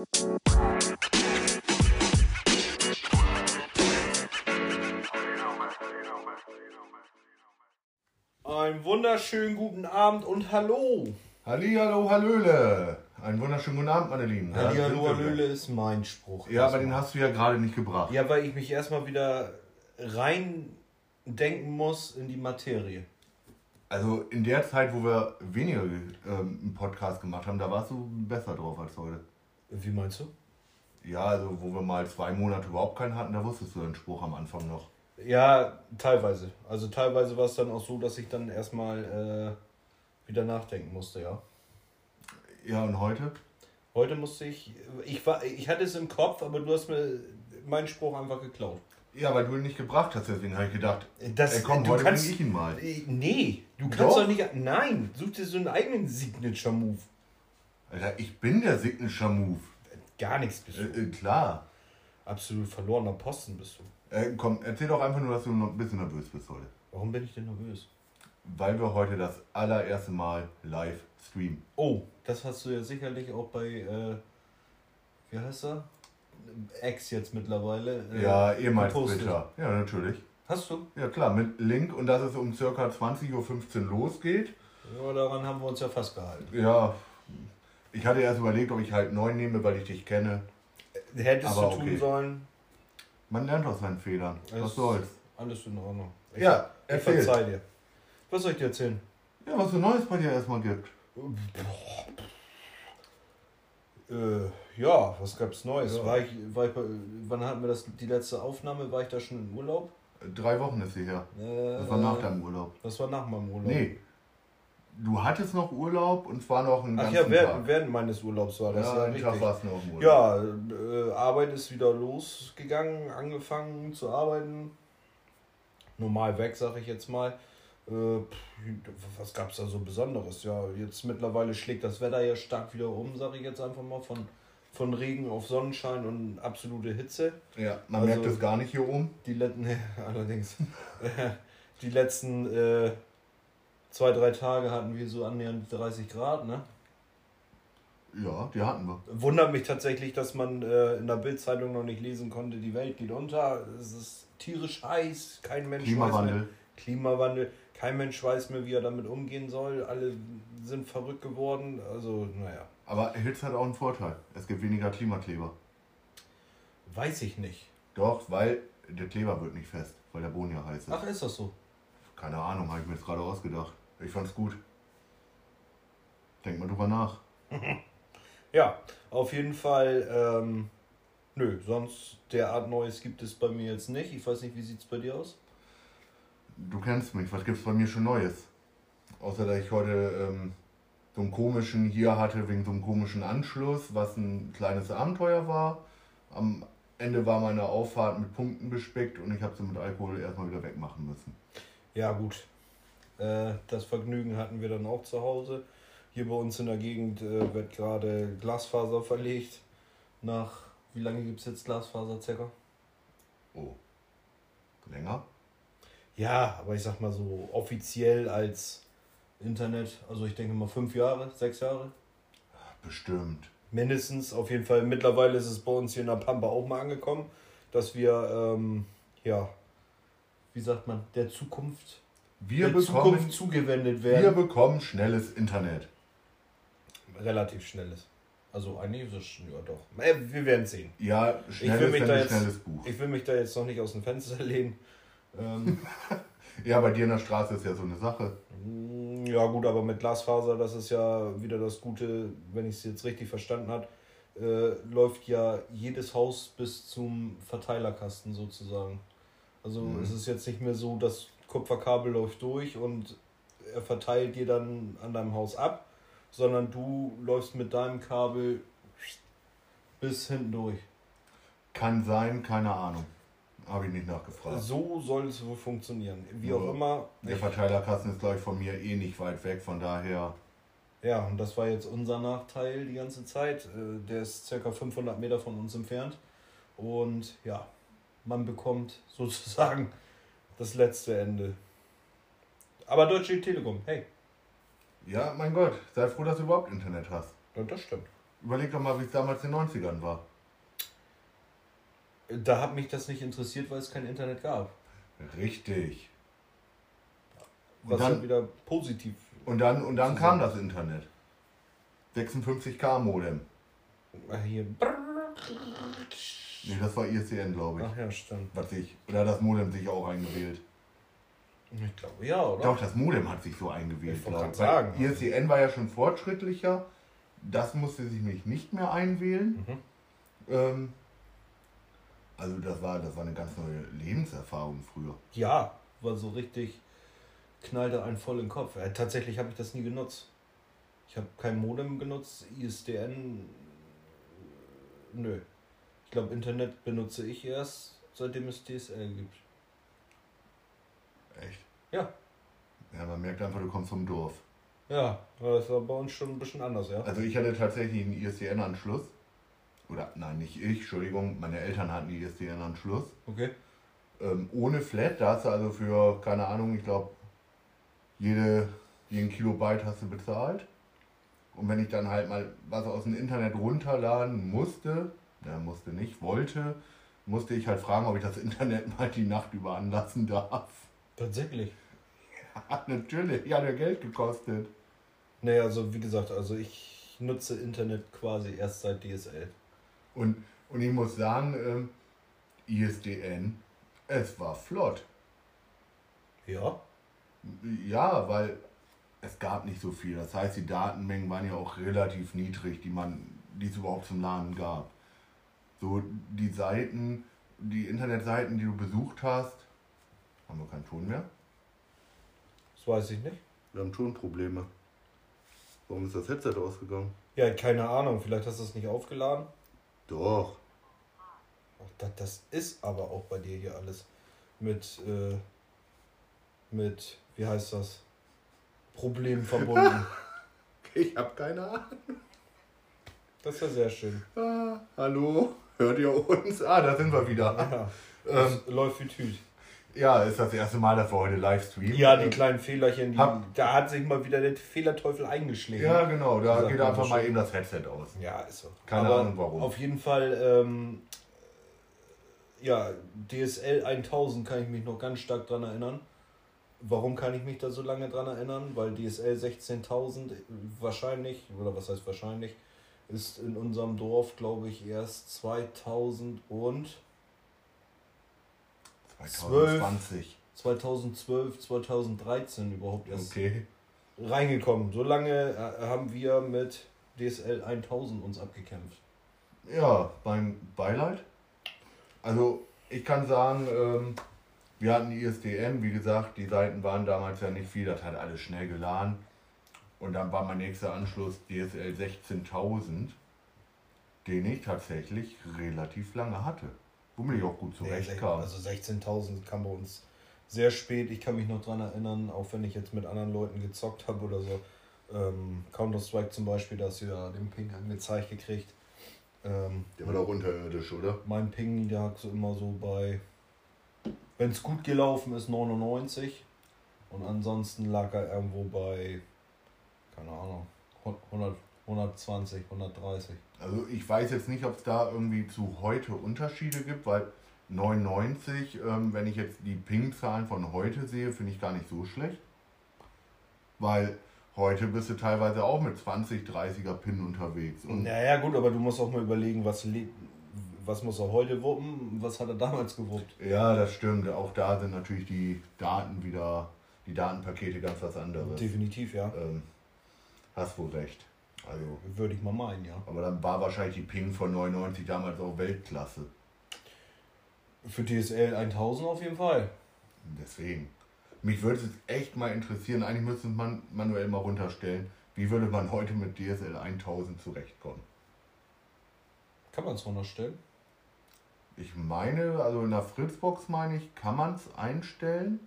Einen wunderschönen guten Abend und Hallo. Hallihallo, Hallöle. Einen wunderschönen guten Abend, meine Lieben. Sind wir Hallöle ist mein Spruch. Ja, aber den hast du ja gerade nicht gebracht. Ja, weil ich mich erstmal wieder rein denken muss in die Materie. Also in der Zeit, wo wir weniger ähm, einen Podcast gemacht haben, da warst du besser drauf als heute. Wie meinst du? Ja, also wo wir mal zwei Monate überhaupt keinen hatten, da wusstest du den Spruch am Anfang noch. Ja, teilweise. Also teilweise war es dann auch so, dass ich dann erstmal äh, wieder nachdenken musste, ja. Ja, und heute? Heute musste ich, ich war, ich hatte es im Kopf, aber du hast mir meinen Spruch einfach geklaut. Ja, weil du ihn nicht gebracht hast, deswegen habe ich gedacht, Das, ey, komm, du heute kannst, bring ich ihn mal. Nee, du kannst Doch. doch, nicht. Nein, such dir so einen eigenen Signature-Move. Alter, ich bin der Signature Move. Gar nichts bist du. Äh, äh, klar. Absolut verlorener Posten bist du. Äh, komm, erzähl doch einfach nur, dass du noch ein bisschen nervös bist heute. Warum bin ich denn nervös? Weil wir heute das allererste Mal live streamen. Oh, das hast du ja sicherlich auch bei, äh, wie heißt er? Ex jetzt mittlerweile. äh, Ja, ehemals gepostet. Twitter. Ja, natürlich. Hast du? Ja klar, mit Link und dass es um circa 20.15 Uhr losgeht. Ja, daran haben wir uns ja fast gehalten. Ja, ich hatte erst überlegt, ob ich halt neun nehme, weil ich dich kenne. Hättest Aber du tun okay. sollen. Man lernt aus seinen Fehlern. Was Es- soll's. Alles in Ordnung. Ich, Ja, ich verzeih dir. Was soll ich dir erzählen? Ja, was für Neues bei dir erstmal gibt. Äh, ja, was gab's Neues? Ja. War ich, war ich bei, wann hatten wir das, die letzte Aufnahme? War ich da schon im Urlaub? Drei Wochen ist sie her. Äh, Das war nach deinem Urlaub. Das war nach meinem Urlaub. Nee. Du hattest noch Urlaub und zwar noch einen Ach ganzen ja, während, Tag. während meines Urlaubs war das. ja, Ja, Tag richtig. warst du noch im Urlaub. Ja, äh, Arbeit ist wieder losgegangen, angefangen zu arbeiten. Normal weg, sag ich jetzt mal. Äh, was gab's da so Besonderes? Ja, jetzt mittlerweile schlägt das Wetter ja stark wieder um, sag ich jetzt einfach mal. Von, von Regen auf Sonnenschein und absolute Hitze. Ja, man Also- merkt es gar nicht hier oben. Die letzten, allerdings, die letzten äh, zwei, drei Tage hatten wir so annähernd 30 Grad, ne? Ja, die hatten wir. Wundert mich tatsächlich, dass man äh, in der Bildzeitung noch nicht lesen konnte, die Welt geht unter, es ist tierisch heiß, kein Mensch weiß mehr. Klimawandel. Klimawandel, kein Mensch weiß mehr, wie er damit umgehen soll, alle sind verrückt geworden, also naja, Aber Hitze hat auch einen Vorteil. Es gibt weniger Klimakleber. weiß ich nicht. Doch, weil der Kleber wird nicht fest, weil der Boden ja heiß ist. Ach, ist das so? Keine Ahnung, habe ich mir jetzt gerade ausgedacht. Ich fand's gut. Denk mal drüber nach. Ja, auf jeden Fall, ähm, nö, sonst derart Neues gibt es bei mir jetzt nicht. Ich weiß nicht, wie sieht's bei dir aus? Du kennst mich, was gibt's bei mir schon Neues? Außer dass ich heute ähm, so einen komischen hier hatte, wegen so einem komischen Anschluss, was ein kleines Abenteuer war. Am Ende war meine Auffahrt mit Punkten bespickt und ich habe sie mit Alkohol erstmal wieder wegmachen müssen. Ja, gut. Äh, das Vergnügen hatten wir dann auch zu Hause. Hier bei uns in der Gegend äh, wird gerade Glasfaser verlegt. Nach, wie lange gibt es jetzt Glasfaser circa? Oh. Länger? Ja, aber ich sag mal so offiziell als Internet, also ich denke mal fünf Jahre, sechs Jahre. Bestimmt. Mindestens, auf jeden Fall. Mittlerweile ist es bei uns hier in der Pampa auch mal angekommen, dass wir, ähm, ja, wie sagt man, der Zukunft, Wir der bekommen, Zukunft zugewendet wir werden. bekommen schnelles Internet. Relativ schnelles. Also eigentlich ist es ja doch. Äh, wir werden sehen. Ja, Ich schnelles, will, mich da jetzt, schnelles Buch. ich will mich da jetzt noch nicht aus dem Fenster lehnen. Ähm, Ja, bei dir in der Straße ist ja so eine Sache. Mm, Ja gut, aber mit Glasfaser, das ist ja wieder das Gute, wenn ich es jetzt richtig verstanden habe, äh, läuft ja jedes Haus bis zum Verteilerkasten sozusagen. Also Mhm. es ist jetzt nicht mehr so, das Kupferkabel läuft durch und er verteilt dir dann an deinem Haus ab, sondern du läufst mit deinem Kabel bis hinten durch. Kann sein, keine Ahnung. Habe ich nicht nachgefragt. So soll es wohl funktionieren. Wie Ja. auch immer. Der Verteilerkasten ist, glaube ich, von mir eh nicht weit weg, von daher. Ja, und das war jetzt unser Nachteil die ganze Zeit. Äh, Der ist circa 500 Meter von uns entfernt. Und ja, man bekommt sozusagen das letzte Ende. Aber Deutsche Telekom, hey, Ja, mein Gott, sei froh, dass du überhaupt Internet hast. ja, das stimmt. Überleg doch mal, wie es damals in den 90ern war. Da hat mich das nicht interessiert, weil es kein Internet gab. Richtig. Was dann- ja wieder positiv. Und dann, und dann kam das Internet. 56k Modem. Hier. Nee, das war ISDN, glaube ich. Ach ja, stimmt. Was ich. Oder das Modem sich auch eingewählt. Ich glaube ja, oder? Doch, das Modem hat sich so eingewählt, Ich wollte glaube ich. sagen. ISDN war ja schon fortschrittlicher. Das musste sich mich nicht mehr einwählen. Mhm. Ähm, also das war, das war eine ganz neue Lebenserfahrung früher. Ja, war so richtig, knallte einen voll in den Kopf. Äh, tatsächlich habe ich das nie genutzt. Ich habe kein Modem genutzt, ISDN, äh, nö. Ich glaube, Internet benutze ich erst, seitdem es DSL gibt. Echt? Ja. Ja, man merkt einfach, du kommst vom Dorf. Ja, das war bei uns schon ein bisschen anders, ja. Also ich hatte tatsächlich einen ISDN-Anschluss. Oder nein, nicht ich, Entschuldigung, meine Eltern hatten einen ISDN-Anschluss. Okay. Ähm, ohne Flat, da hast du also für, keine Ahnung, ich glaube, jede, jeden Kilobyte hast du bezahlt. Und wenn ich dann halt mal was aus dem Internet runterladen musste, ja, musste nicht, wollte, musste ich halt fragen, ob ich das Internet mal die Nacht über anlassen darf. Tatsächlich. Hat natürlich, ja Geld gekostet. Nee, also wie gesagt, also ich nutze Internet quasi erst seit DSL. Und, und ich muss sagen, ähm, ISDN, es war flott. Ja. Ja, weil es gab nicht so viel. Das heißt, die Datenmengen waren ja auch relativ niedrig, die man, die es überhaupt zum Laden gab. So die Seiten, die Internetseiten, die du besucht hast, haben wir keinen Ton mehr? Das weiß ich nicht. Wir haben Tonprobleme. Warum ist das Headset ausgegangen? Ja, keine Ahnung, vielleicht hast du es nicht aufgeladen. Doch. Ach, das, das ist aber auch bei dir hier alles mit, äh, mit, wie heißt das? Problemen verbunden. Ich habe keine Ahnung. Das ist ja sehr schön. Ah, hallo, hört ihr uns? Ah, da sind wir wieder. Ja, Ähm, läuft wie Tüt. Ja, ist das erste Mal, dass wir heute live streamen. Ja, die kleinen Fehlerchen, die, hab- da hat sich mal wieder der Fehlerteufel eingeschlichen. Ja, genau, da geht einfach mal eben das Headset aus. Ja, ist so. Keine Aber Ahnung, warum. Auf jeden Fall, ähm, ja, DSL 1000 kann ich mich noch ganz stark dran erinnern. Warum kann ich mich da so lange dran erinnern? Weil DSL 16000 wahrscheinlich, oder was heißt wahrscheinlich, ist in unserem Dorf, glaube ich, erst 2000 und 2020. 2012, 2013 überhaupt erst Okay. reingekommen. So lange äh, haben wir mit DSL 1000 uns abgekämpft. Ja, beim Beileid. Also, ich kann sagen, ähm, wir hatten ISDN, wie gesagt, die Seiten waren damals ja nicht viel, das hat alles schnell geladen. Und dann war mein nächster Anschluss DSL 16000, den ich tatsächlich relativ lange hatte. Womit ich auch gut zurechtkam. Also 16.000 kam bei uns sehr spät. Ich kann mich noch dran erinnern, auch wenn ich jetzt mit anderen Leuten gezockt habe oder so. Ähm, Counter-Strike zum Beispiel, da hast du ja den Ping angezeigt gekriegt. Ähm, Der war doch unterirdisch, oder? mein Ping, der lag so immer so bei, wenn es gut gelaufen ist, 99. Und ansonsten lag er irgendwo bei, keine Ahnung, 100, 120, 130. Also ich weiß jetzt nicht, ob es da irgendwie zu heute Unterschiede gibt, weil 99, ähm, wenn ich jetzt die Ping-Zahlen von heute sehe, finde ich gar nicht so schlecht. Weil heute bist du teilweise auch mit 20, 30er Pin unterwegs. Und Naja, gut, aber du musst auch mal überlegen, was, was muss er heute wuppen, was hat er damals gewuppt. ja, das stimmt. Auch da sind natürlich die Daten wieder, die Datenpakete ganz was anderes. Definitiv, ja. Ähm, hast wohl recht. Also, Würde ich mal meinen, ja. aber dann war wahrscheinlich die Ping von 99 damals auch Weltklasse. Für DSL 1000 auf jeden Fall. Deswegen. Mich würde es jetzt echt mal interessieren, eigentlich müsste man manuell mal runterstellen, wie würde man heute mit DSL 1000 zurechtkommen. Kann man es runterstellen? Ich meine, also in der Fritzbox meine ich, kann man es einstellen,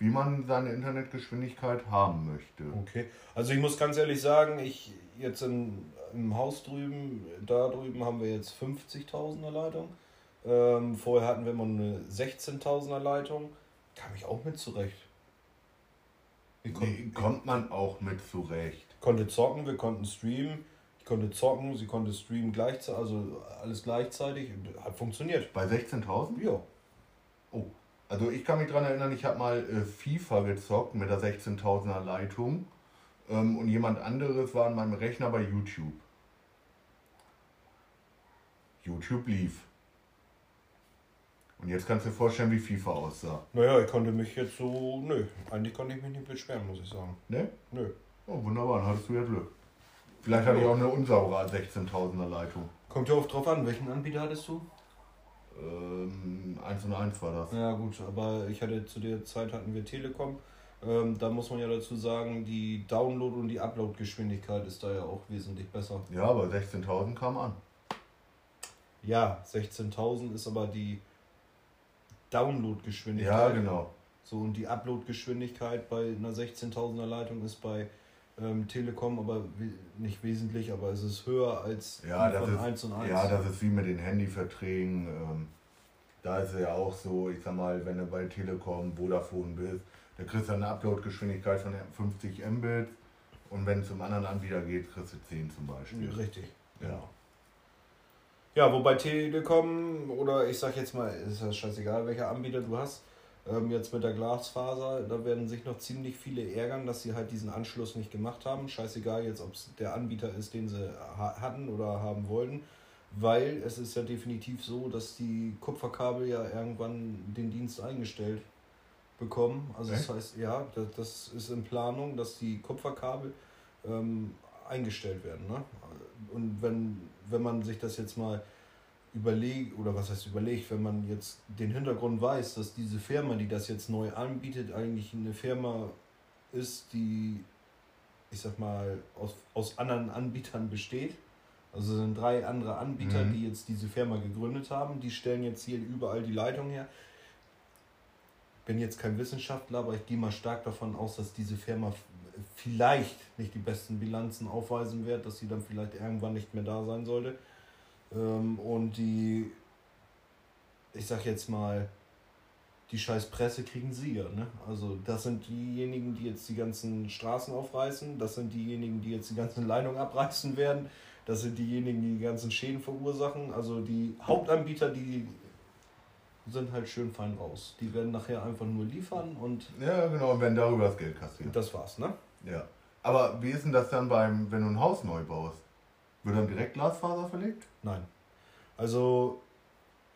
wie man seine Internetgeschwindigkeit haben möchte. Okay. Also ich muss ganz ehrlich sagen, ich jetzt in, im Haus drüben, da drüben haben wir jetzt 50.000er Leitung. Ähm, vorher hatten wir immer eine 16.000er Leitung. Kam ich auch mit zurecht. Kon Nee, kommt man auch mit zurecht. konnte zocken, wir konnten streamen. Ich konnte zocken, sie konnte streamen gleichzeitig, also alles gleichzeitig. Hat funktioniert. Bei 16.000? Ja. Also ich kann mich daran erinnern, ich habe mal äh, FIFA gezockt mit der 16.000er Leitung ähm, und jemand anderes war an meinem Rechner bei YouTube. YouTube lief. Und jetzt kannst du dir vorstellen, wie FIFA aussah. Naja, ich konnte mich jetzt so. Nö, eigentlich konnte ich mich nicht beschweren, muss ich sagen. Ne? Nö. Oh, wunderbar, dann hattest du ja Glück. Vielleicht hatte ich auch eine unsaubere 16.000er Leitung. Kommt ja oft drauf an, welchen Anbieter hattest du? Ähm, 1 und 1 war das. Ja gut, aber ich hatte zu der Zeit hatten wir Telekom. Ähm, da muss man ja dazu sagen, die Download- und die Upload-Geschwindigkeit ist da ja auch wesentlich besser. Ja, aber 16.000 kam an. Ja, 16.000 ist aber die Download-Geschwindigkeit. Ja, genau. So, und die Upload-Geschwindigkeit bei einer 16.000er Leitung ist bei ähm, Telekom aber we nicht wesentlich, aber es ist höher als Ja, das von ist, 1 und 1. ja, das ist wie mit den Handyverträgen. Ähm, da ist es ja auch so, ich sag mal, wenn du bei Telekom, Vodafone bist, da kriegst du eine Upload-Geschwindigkeit von 50 Mbit und wenn es zum anderen Anbieter geht, kriegst du 10 zum Beispiel. Richtig, Ja. Ja, wobei Telekom oder ich sag jetzt mal, ist ja scheißegal, welcher Anbieter du hast, ähm, jetzt mit der Glasfaser, da werden sich noch ziemlich viele ärgern, dass sie halt diesen Anschluss nicht gemacht haben. Scheißegal jetzt, ob es der Anbieter ist, den sie ha hatten oder haben wollten, weil es ist ja definitiv so, dass die Kupferkabel ja irgendwann den Dienst eingestellt bekommen. Also das heißt, ja, das, das ist in Planung, dass die Kupferkabel ähm, eingestellt werden. Ne? Und wenn, wenn man sich das jetzt mal überlegt, oder was heißt überlegt, wenn man jetzt den Hintergrund weiß, dass diese Firma, die das jetzt neu anbietet, eigentlich eine Firma ist, die, ich sag mal, aus, aus anderen Anbietern besteht. Also sind drei andere Anbieter, Mhm. die jetzt diese Firma gegründet haben. Die stellen jetzt hier überall die Leitung her. Bin jetzt kein Wissenschaftler, aber ich gehe mal stark davon aus, dass diese Firma vielleicht nicht die besten Bilanzen aufweisen wird, dass sie dann vielleicht irgendwann nicht mehr da sein sollte. Ähm, und die, ich sag jetzt mal, die scheiß Presse kriegen sie ja. Ne? Also das sind diejenigen, die jetzt die ganzen Straßen aufreißen, das sind diejenigen, die jetzt die ganzen Leitungen abreißen werden, das sind diejenigen, die die ganzen Schäden verursachen. Also die Hauptanbieter, die sind halt schön fein raus. Die werden nachher einfach nur liefern und Ja, genau, und wenn darüber das Geld kassiert. das war's, ne? Ja. Aber wie ist denn das dann beim, wenn du ein Haus neu baust? Wird dann direkt Glasfaser verlegt? Nein. Also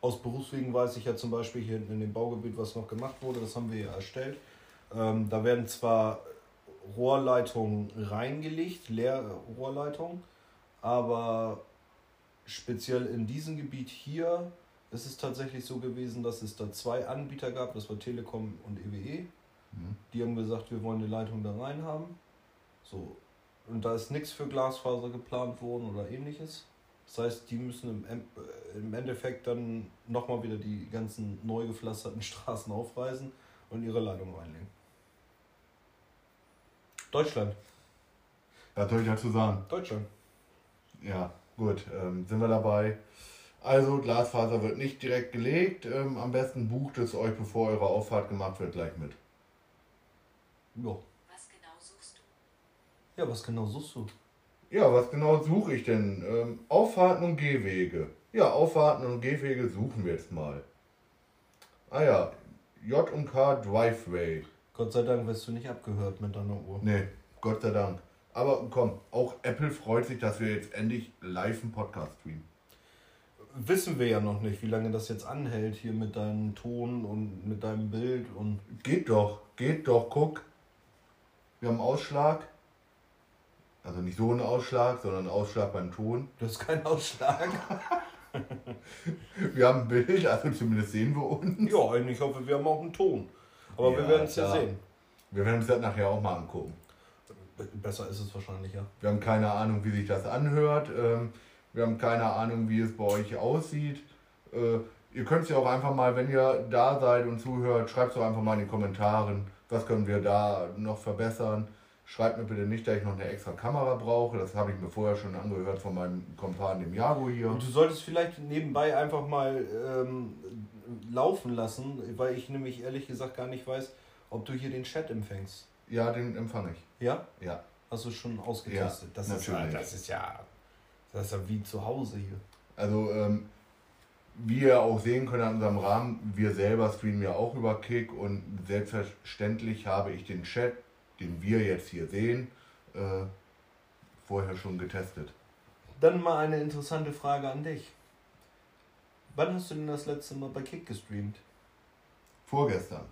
aus Berufswegen weiß ich ja zum Beispiel hier in dem Baugebiet, was noch gemacht wurde, das haben wir ja erstellt. Ähm, da werden zwar Rohrleitungen reingelegt, Leerrohrleitungen, aber speziell in diesem Gebiet hier ist es tatsächlich so gewesen, dass es da zwei Anbieter gab, das war Telekom und EWE. Mhm. Die haben gesagt, wir wollen eine Leitung da rein haben. So. Und da ist nichts für Glasfaser geplant worden oder ähnliches. Das heißt, die müssen im, äh, Endeffekt dann nochmal wieder die ganzen neu gepflasterten Straßen aufreißen und ihre Leitung reinlegen. Deutschland. Was soll ich dazu sagen? Deutschland. Ja, gut, ähm, sind wir dabei. Also Glasfaser wird nicht direkt gelegt. Ähm, am besten bucht es euch, bevor eure Auffahrt gemacht wird, gleich mit. Ja. Was genau suchst du? Ja, was genau suchst du? Ja, was genau suche ich denn? Ähm, Auffahrten und Gehwege. Ja, Auffahrten und Gehwege suchen wir jetzt mal. Ah ja, J und K Driveway. Gott sei Dank wirst du nicht abgehört mit deiner Uhr. Nee, Gott sei Dank. Aber komm, auch Apple freut sich, dass wir jetzt endlich live einen Podcast streamen. Wissen wir ja noch nicht, wie lange das jetzt anhält hier mit deinem Ton und mit deinem Bild und Geht doch, geht doch, guck. Wir haben Ausschlag. Also nicht so einen Ausschlag, sondern einen Ausschlag beim Ton. du hast keinen Ausschlag. Wir haben ein Bild, also zumindest sehen wir uns. ja, eigentlich hoffe wir haben auch einen Ton. Aber wir Ja, werden es ja sehen. Wir werden uns das nachher auch mal angucken. Besser ist es wahrscheinlich, ja. Wir haben keine Ahnung, wie sich das anhört. Ähm, wir haben keine Ahnung, wie es bei euch aussieht. Äh, ihr könnt es ja auch einfach mal, wenn ihr da seid und zuhört, schreibt es doch einfach mal in die Kommentaren, was können wir da noch verbessern. Schreibt mir bitte nicht, dass ich noch eine extra Kamera brauche. Das habe ich mir vorher schon angehört von meinem Kompan, dem Jago hier. Und du solltest vielleicht nebenbei einfach mal ähm, laufen lassen, weil ich nämlich ehrlich gesagt gar nicht weiß, ob du hier den Chat empfängst. Ja, den empfange ich. Ja? Ja. Hast du schon ausgetestet? Ja, das, ist, natürlich. das ist ja. Das ist ja wie zu Hause hier. Also, ähm, wie ihr auch sehen könnt an unserem Rahmen, wir selber streamen ja auch über Kick und selbstverständlich habe ich den Chat, den wir jetzt hier sehen, äh, vorher schon getestet. Dann mal eine interessante Frage an dich. Wann hast du denn das letzte Mal bei Kick gestreamt? Vorgestern,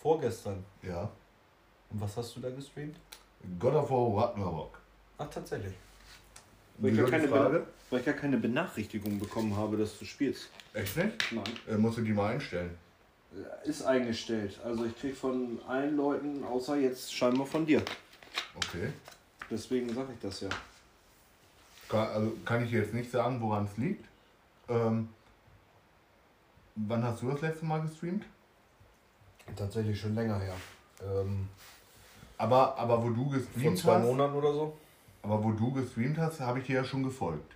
Vorgestern. ja. Und was hast du da gestreamt? God of War Ragnarok. Ach, tatsächlich. Weil ich ja keine Frage? weil ich gar keine Benachrichtigung bekommen habe, dass du spielst. Echt nicht? Nein. Äh, musst du die mal einstellen. Ist eingestellt. Also ich krieg von allen Leuten, außer jetzt scheinbar von dir. Okay. Deswegen sage ich das ja. Kann, also kann ich jetzt nicht sagen, woran es liegt. Ähm, wann hast du das letzte Mal gestreamt? Tatsächlich schon länger her. Ähm, Aber, aber wo du vor gestreamt zwei hast, Monaten oder so. aber wo du gestreamt hast, habe ich dir ja schon gefolgt.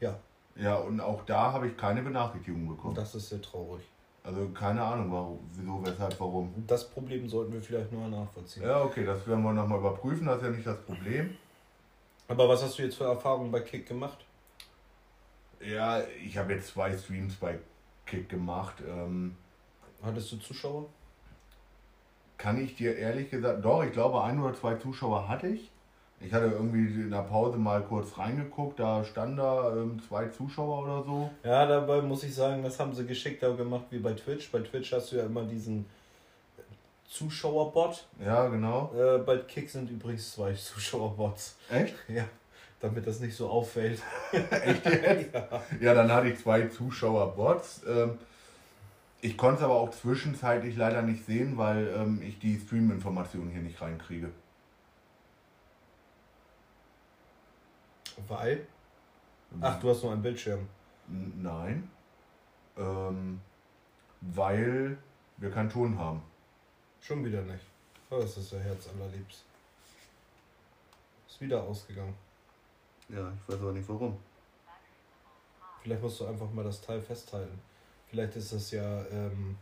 Ja. Ja, und auch da habe ich keine Benachrichtigung bekommen. Das ist sehr traurig. Also keine Ahnung, warum, wieso, weshalb, warum. Das Problem sollten wir vielleicht nur nachvollziehen. Ja, okay, das werden wir nochmal überprüfen, das ist ja nicht das Problem. Aber was hast du jetzt für Erfahrungen bei Kick gemacht? Ja, ich habe jetzt zwei Streams bei Kick gemacht. Ähm, Hattest du Zuschauer? kann ich dir ehrlich gesagt, doch, ich glaube, ein oder zwei Zuschauer hatte ich. Ich hatte irgendwie in der Pause mal kurz reingeguckt, da standen da ähm, zwei Zuschauer oder so. Ja, dabei muss ich sagen, das haben sie geschickter gemacht wie bei Twitch. Bei Twitch hast du ja immer diesen Zuschauerbot. Ja, genau. Äh, bei Kick sind übrigens zwei Zuschauerbots. Echt? Ja, damit das nicht so auffällt. Echt jetzt? ja. Ja, dann hatte ich zwei Zuschauerbots. Ähm, ich konnte es aber auch zwischenzeitlich leider nicht sehen, weil ähm, ich die Stream-Informationen hier nicht reinkriege. Weil? Ach, du hast nur einen Bildschirm. Nein. Ähm, weil wir keinen Ton haben. Schon wieder nicht. Oh, das ist ja Herz allerliebst. Ist wieder ausgegangen. Ja, ich weiß aber nicht warum. Vielleicht musst du einfach mal das Teil festhalten. Vielleicht ist das ja ähm,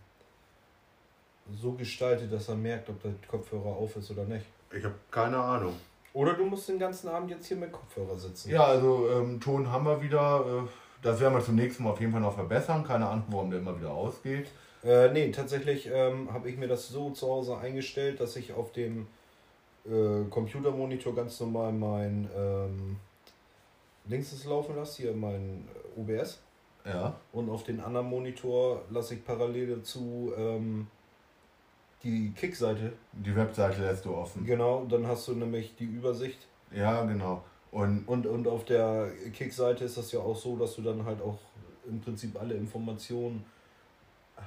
so gestaltet, dass er merkt, ob der Kopfhörer auf ist oder nicht. Ich habe keine Ahnung. Oder du musst den ganzen Abend jetzt hier mit Kopfhörer sitzen. Ja, also ähm, Ton haben wir wieder. Äh, das werden wir zunächst mal auf jeden Fall noch verbessern. Keine Ahnung, warum der immer wieder ausgeht. Äh, nee, tatsächlich ähm, habe ich mir das so zu Hause eingestellt, dass ich auf dem äh, Computermonitor ganz normal mein ähm, Links laufen lasse, hier mein OBS. Ja. Und auf den anderen Monitor lasse ich parallel dazu ähm, die Kick-Seite. Die Webseite lässt du offen. Genau, dann hast du nämlich die Übersicht. Ja, genau. Und Und, und auf der Kick-Seite ist das ja auch so, dass du dann halt auch im Prinzip alle Informationen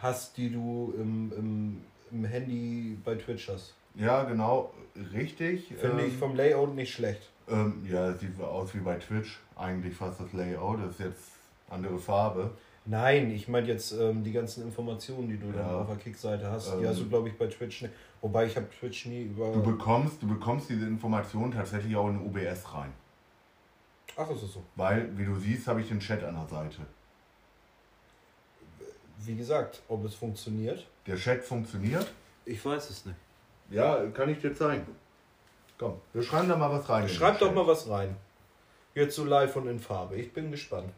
hast, die du im, im, im Handy bei Twitch hast. ja, genau, richtig. Finde ähm, ich vom Layout nicht schlecht. Ähm, ja, es sieht aus wie bei Twitch. Eigentlich fast das Layout. Das ist jetzt andere Farbe. Nein, ich meine jetzt ähm, die ganzen Informationen, die du dann Ja. auf der Kick-Seite hast, die Ähm. hast du, glaube ich, bei Twitch nicht. Wobei ich habe Twitch nie über. Du bekommst, du bekommst diese Informationen tatsächlich auch in OBS rein. Ach, ist es so. Weil, wie du siehst, habe ich den Chat an der Seite. Wie gesagt, ob es funktioniert. Der Chat funktioniert. Ich weiß es nicht. Ja, kann ich dir zeigen. Komm, wir schreiben da mal was rein. Schreib doch Chat. mal was rein. Jetzt so live und in Farbe. Ich bin gespannt.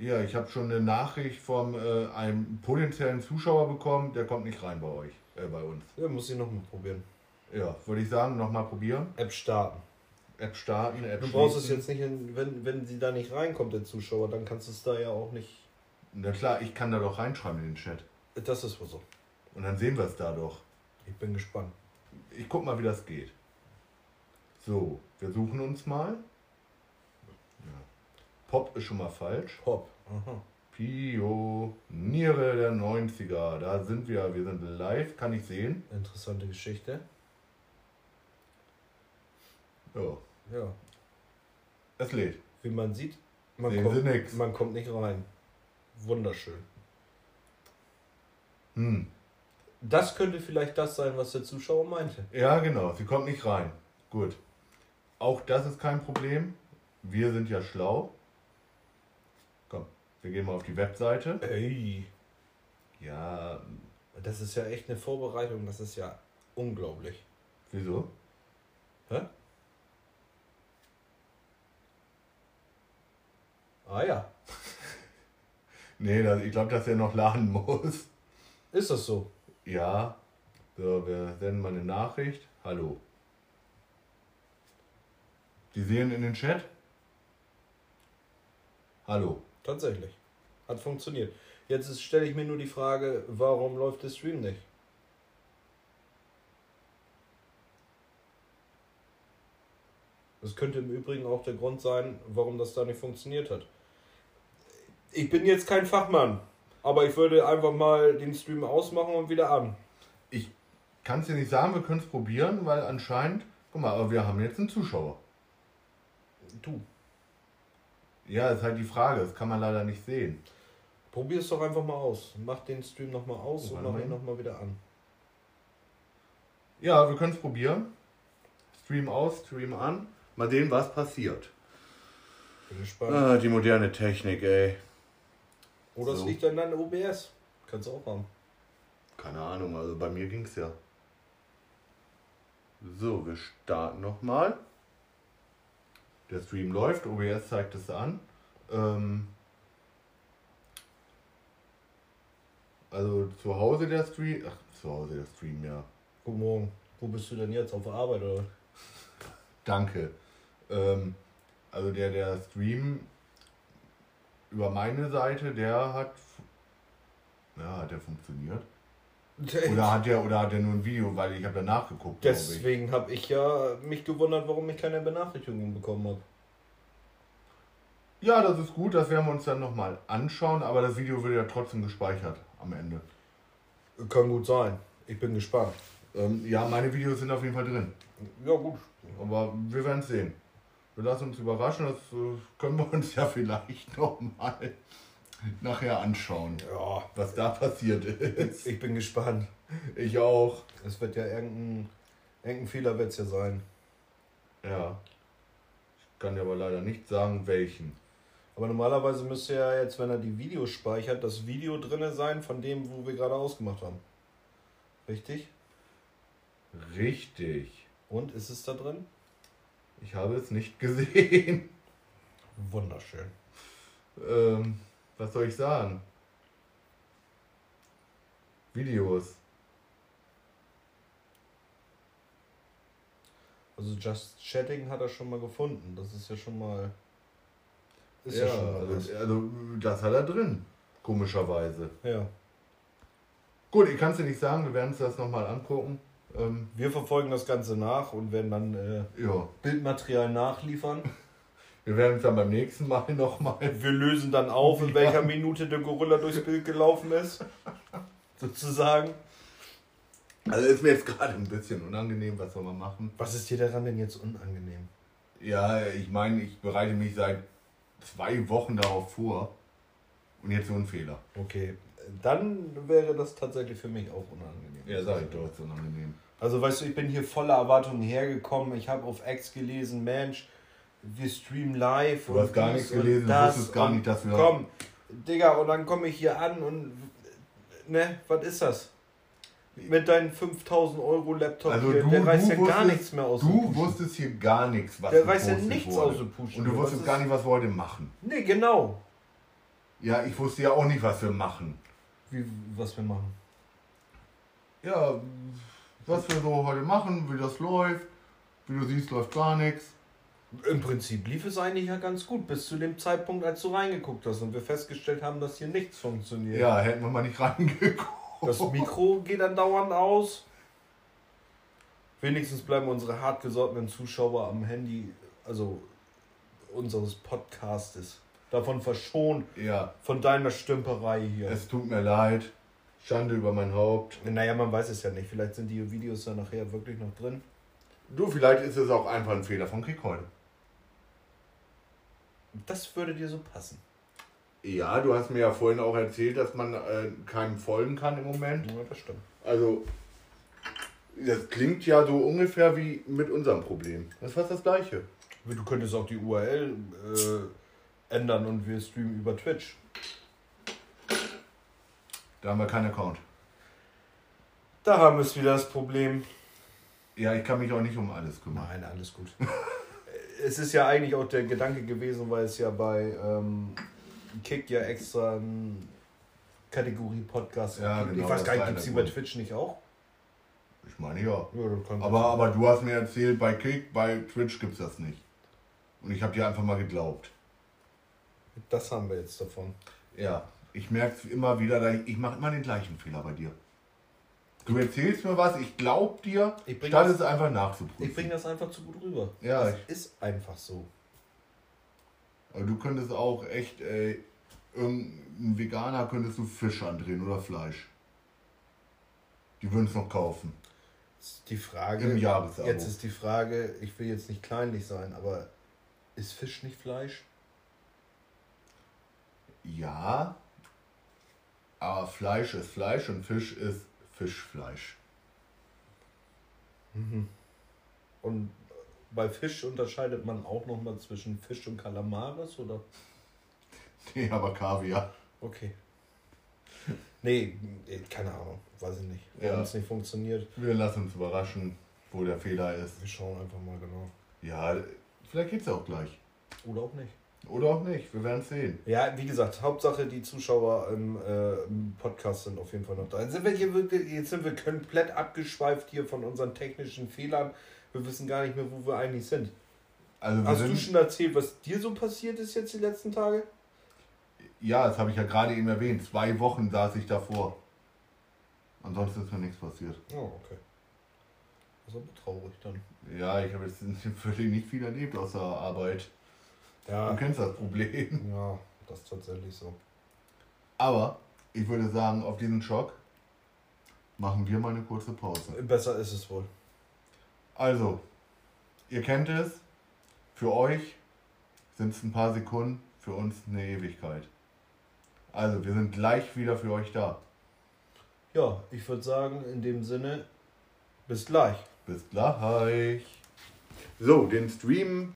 Ja, ich habe schon eine Nachricht von äh, einem potenziellen Zuschauer bekommen, der kommt nicht rein bei euch, äh, bei uns. Ja, muss ich nochmal probieren. Ja, würde ich sagen, nochmal probieren. App starten. App starten, App Du brauchst es schließen. jetzt nicht, in, wenn, wenn sie da nicht reinkommt, der Zuschauer, dann kannst du es da ja auch nicht. Na klar, ich kann da doch reinschreiben in den Chat. Das ist wohl so. Und dann sehen wir es da doch. Ich bin gespannt. Ich guck mal, wie das geht. So, wir suchen uns mal. Pop ist schon mal falsch. Pop. Aha. Pioniere der 90er. Da sind wir. Wir sind live. Kann ich sehen. Interessante Geschichte. Ja. Ja. Es lädt. Wie man sieht, man, Sehen Sie kommt, nix. man kommt nicht rein. Wunderschön. Hm. Das könnte vielleicht das sein, was der Zuschauer meinte. Ja, genau. Sie kommt nicht rein. Gut. Auch das ist kein Problem. Wir sind ja schlau. Wir gehen mal auf die Webseite. Ey. Ja, Das ist ja echt eine Vorbereitung, das ist ja unglaublich. wieso? Hä? Ah ja. Nee, das, ich glaube, dass er noch laden muss. Ist das so? Ja. So, wir senden mal eine Nachricht. Hallo. Die sehen in den Chat? Hallo. Tatsächlich. Hat funktioniert. Jetzt stelle ich mir nur die Frage, warum läuft der Stream nicht? Das könnte im Übrigen auch der Grund sein, warum das da nicht funktioniert hat. Ich bin jetzt kein Fachmann, aber ich würde einfach mal den Stream ausmachen und wieder an. Ich kann es dir nicht sagen, wir können es probieren, weil anscheinend, guck mal, aber wir haben jetzt einen Zuschauer. Du, Ja, ist halt die Frage, das kann man leider nicht sehen. probier es doch einfach mal aus. Mach den Stream nochmal aus und Warte mach mal. ihn nochmal wieder an. Ja, wir können es probieren. Stream aus, Stream an. Mal sehen, was passiert. Bin gespannt. Ah, die moderne Technik, ey. Oder es so. liegt an deinem OBS. Kannst du auch haben. Keine Ahnung, also bei mir ging es ja. So, wir starten nochmal. Der Stream läuft, OBS zeigt es an. Ähm also zu Hause der Stream. Ach, zu Hause der Stream, ja. Guten Morgen. Wo bist du denn jetzt? Auf der Arbeit oder? Danke. Ähm, also der, der Stream über meine Seite, der hat. Ja, hat der funktioniert? Oder hat der, oder hat der nur ein Video, weil ich habe danach geguckt. Deswegen habe ich ja mich gewundert, warum ich keine Benachrichtigung bekommen habe. Ja, das ist gut, das werden wir uns dann nochmal anschauen, aber das Video wird ja trotzdem gespeichert am Ende. Kann gut sein. Ich bin gespannt. Ähm, ja, meine Videos sind auf jeden Fall drin. Ja, gut. Aber wir werden es sehen. Wir lassen uns überraschen, das äh, können wir uns ja vielleicht nochmal nachher anschauen, Ja, was da passiert ist. ich bin gespannt. Ich auch. Es wird ja irgendein, irgendein Fehler wird's ja sein. Ja. Ich kann dir aber leider nicht sagen, welchen. Aber normalerweise müsste ja jetzt, wenn er die Videos speichert, das Video drinne sein von dem, wo wir gerade ausgemacht haben. Richtig? Richtig. Und ist es da drin? Ich habe es nicht gesehen. Wunderschön. Ähm, was soll ich sagen? Videos. Also Just Chatting hat er schon mal gefunden. Das ist ja schon mal. Ist ja, ja, schon mal also, also das hat er drin. Komischerweise. Ja. Gut, ich kann es dir nicht sagen, wir werden uns das nochmal angucken. Ähm, Wir verfolgen das Ganze nach und werden dann äh, ja, Bildmaterial nachliefern. Wir werden uns dann beim nächsten Mal nochmal. Wir lösen dann auf, in welcher Minute der Gorilla durchs Bild gelaufen ist. Sozusagen. Also ist mir jetzt gerade ein bisschen unangenehm, was soll man machen? Was ist dir daran denn jetzt unangenehm? Ja, ich meine, ich bereite mich seit zwei Wochen darauf vor. Und jetzt so ein Fehler. Okay, dann wäre das tatsächlich für mich auch unangenehm. Ja, sag ich doch, ist unangenehm. Also weißt du, ich bin hier voller Erwartungen hergekommen. Ich habe auf X gelesen, Mensch, wir streamen live. Du hast gar nichts gelesen, du das wusstest gar nicht, dass wir- Komm, Digga, und dann komme ich hier an und... Ne, was ist das? Mit deinem 5000 Euro Laptop Also hier, du, der reißt du ja wusstest, gar nichts mehr aus dem Du wusstest hier gar nichts, was Der weiß ja nichts wurde. aus dem Puschen. Und du wusstest gar nicht, was wir heute machen. Nee, genau. Ja, ich wusste ja auch nicht, was wir machen. Wie, was wir machen. Ja, was wir so heute machen, wie das läuft. Wie du siehst, läuft gar nichts. Im Prinzip lief es eigentlich ja ganz gut, bis zu dem Zeitpunkt, als du reingeguckt hast und wir festgestellt haben, dass hier nichts funktioniert. Ja, hätten wir mal nicht reingeguckt. Das Mikro geht dann dauernd aus. Wenigstens bleiben unsere hartgesottenen Zuschauer am Handy, also unseres Podcastes, davon verschont, Ja, von deiner Stümperei hier. es tut mir leid. Schande über mein Haupt. naja, man weiß es ja nicht. Vielleicht sind die Videos dann nachher wirklich noch drin. Du, vielleicht ist es auch einfach ein Fehler von Krieg heute. Das würde dir so passen. Ja, du hast mir ja vorhin auch erzählt, dass man äh, keinem folgen kann im Moment. Ja, das stimmt. Also, das klingt ja so ungefähr wie mit unserem Problem. Das ist fast das Gleiche. Du könntest auch die URL äh, ändern und wir streamen über Twitch. Da haben wir keinen Account. Da haben wir es wieder das Problem. Ja, ich kann mich auch nicht um alles kümmern. Nein, alles gut. es ist ja eigentlich auch der Gedanke gewesen, weil es ja bei ähm, Kick ja extra ein Kategorie Podcast Ja, gibt. genau, ich weiß gar nicht, gibt es die bei. Twitch nicht auch? Ich meine ja. Ja, Aber, aber du hast mir erzählt, bei Kick, bei Twitch gibt's das nicht. Und ich habe dir einfach mal geglaubt. das haben wir jetzt davon. Ja, ich merke es immer wieder, ich mache immer den gleichen Fehler bei dir. Du erzählst mir was, ich glaub dir, Ich bring statt das- es einfach nachzuprüfen. Ich bringe das einfach zu gut rüber. Ja, das ich- ist einfach so. Aber du könntest auch echt, ey, irgendein Veganer könntest du Fisch andrehen oder Fleisch. Die würden es noch kaufen. Die Frage, Im Jahresabo. jetzt ist die Frage, ich will jetzt nicht kleinlich sein, aber ist Fisch nicht Fleisch? Ja, aber Fleisch ist Fleisch und Fisch ist Fischfleisch. Und bei Fisch unterscheidet man auch nochmal zwischen Fisch und Kalamaris, oder? Nee, aber Kaviar. Okay. Nee, eh, keine Ahnung, weiß ich nicht. Wenn Ja. es nicht funktioniert, Wir lassen uns überraschen, wo der Fehler ist. wir schauen einfach mal genau. Ja, vielleicht geht's auch gleich. Oder auch nicht. Oder auch nicht, wir werden sehen. Ja, wie gesagt, Hauptsache die Zuschauer im, äh, im Podcast sind auf jeden Fall noch da. Jetzt sind, wir hier, wirklich- jetzt sind wir komplett abgeschweift hier von unseren technischen Fehlern. Wir wissen gar nicht mehr, wo wir eigentlich sind. Also Hast du sind, schon erzählt, was dir so passiert ist jetzt die letzten Tage? ja, das habe ich ja gerade eben erwähnt. Zwei Wochen saß ich davor. Ansonsten ist mir nichts passiert. Oh, okay. Das ist aber traurig dann. Ja, ich habe jetzt völlig nicht viel erlebt außer Arbeit. Ja, Du kennst das Problem. ja, das ist tatsächlich so. Aber ich würde sagen, auf diesen Schock machen wir mal eine kurze Pause. Besser ist es wohl. Also, ihr kennt es. Für euch sind es ein paar Sekunden, für uns eine Ewigkeit. Also, wir sind gleich wieder für euch da. Ja, ich würde sagen, in dem Sinne, bis gleich. Bis gleich. So, den Stream.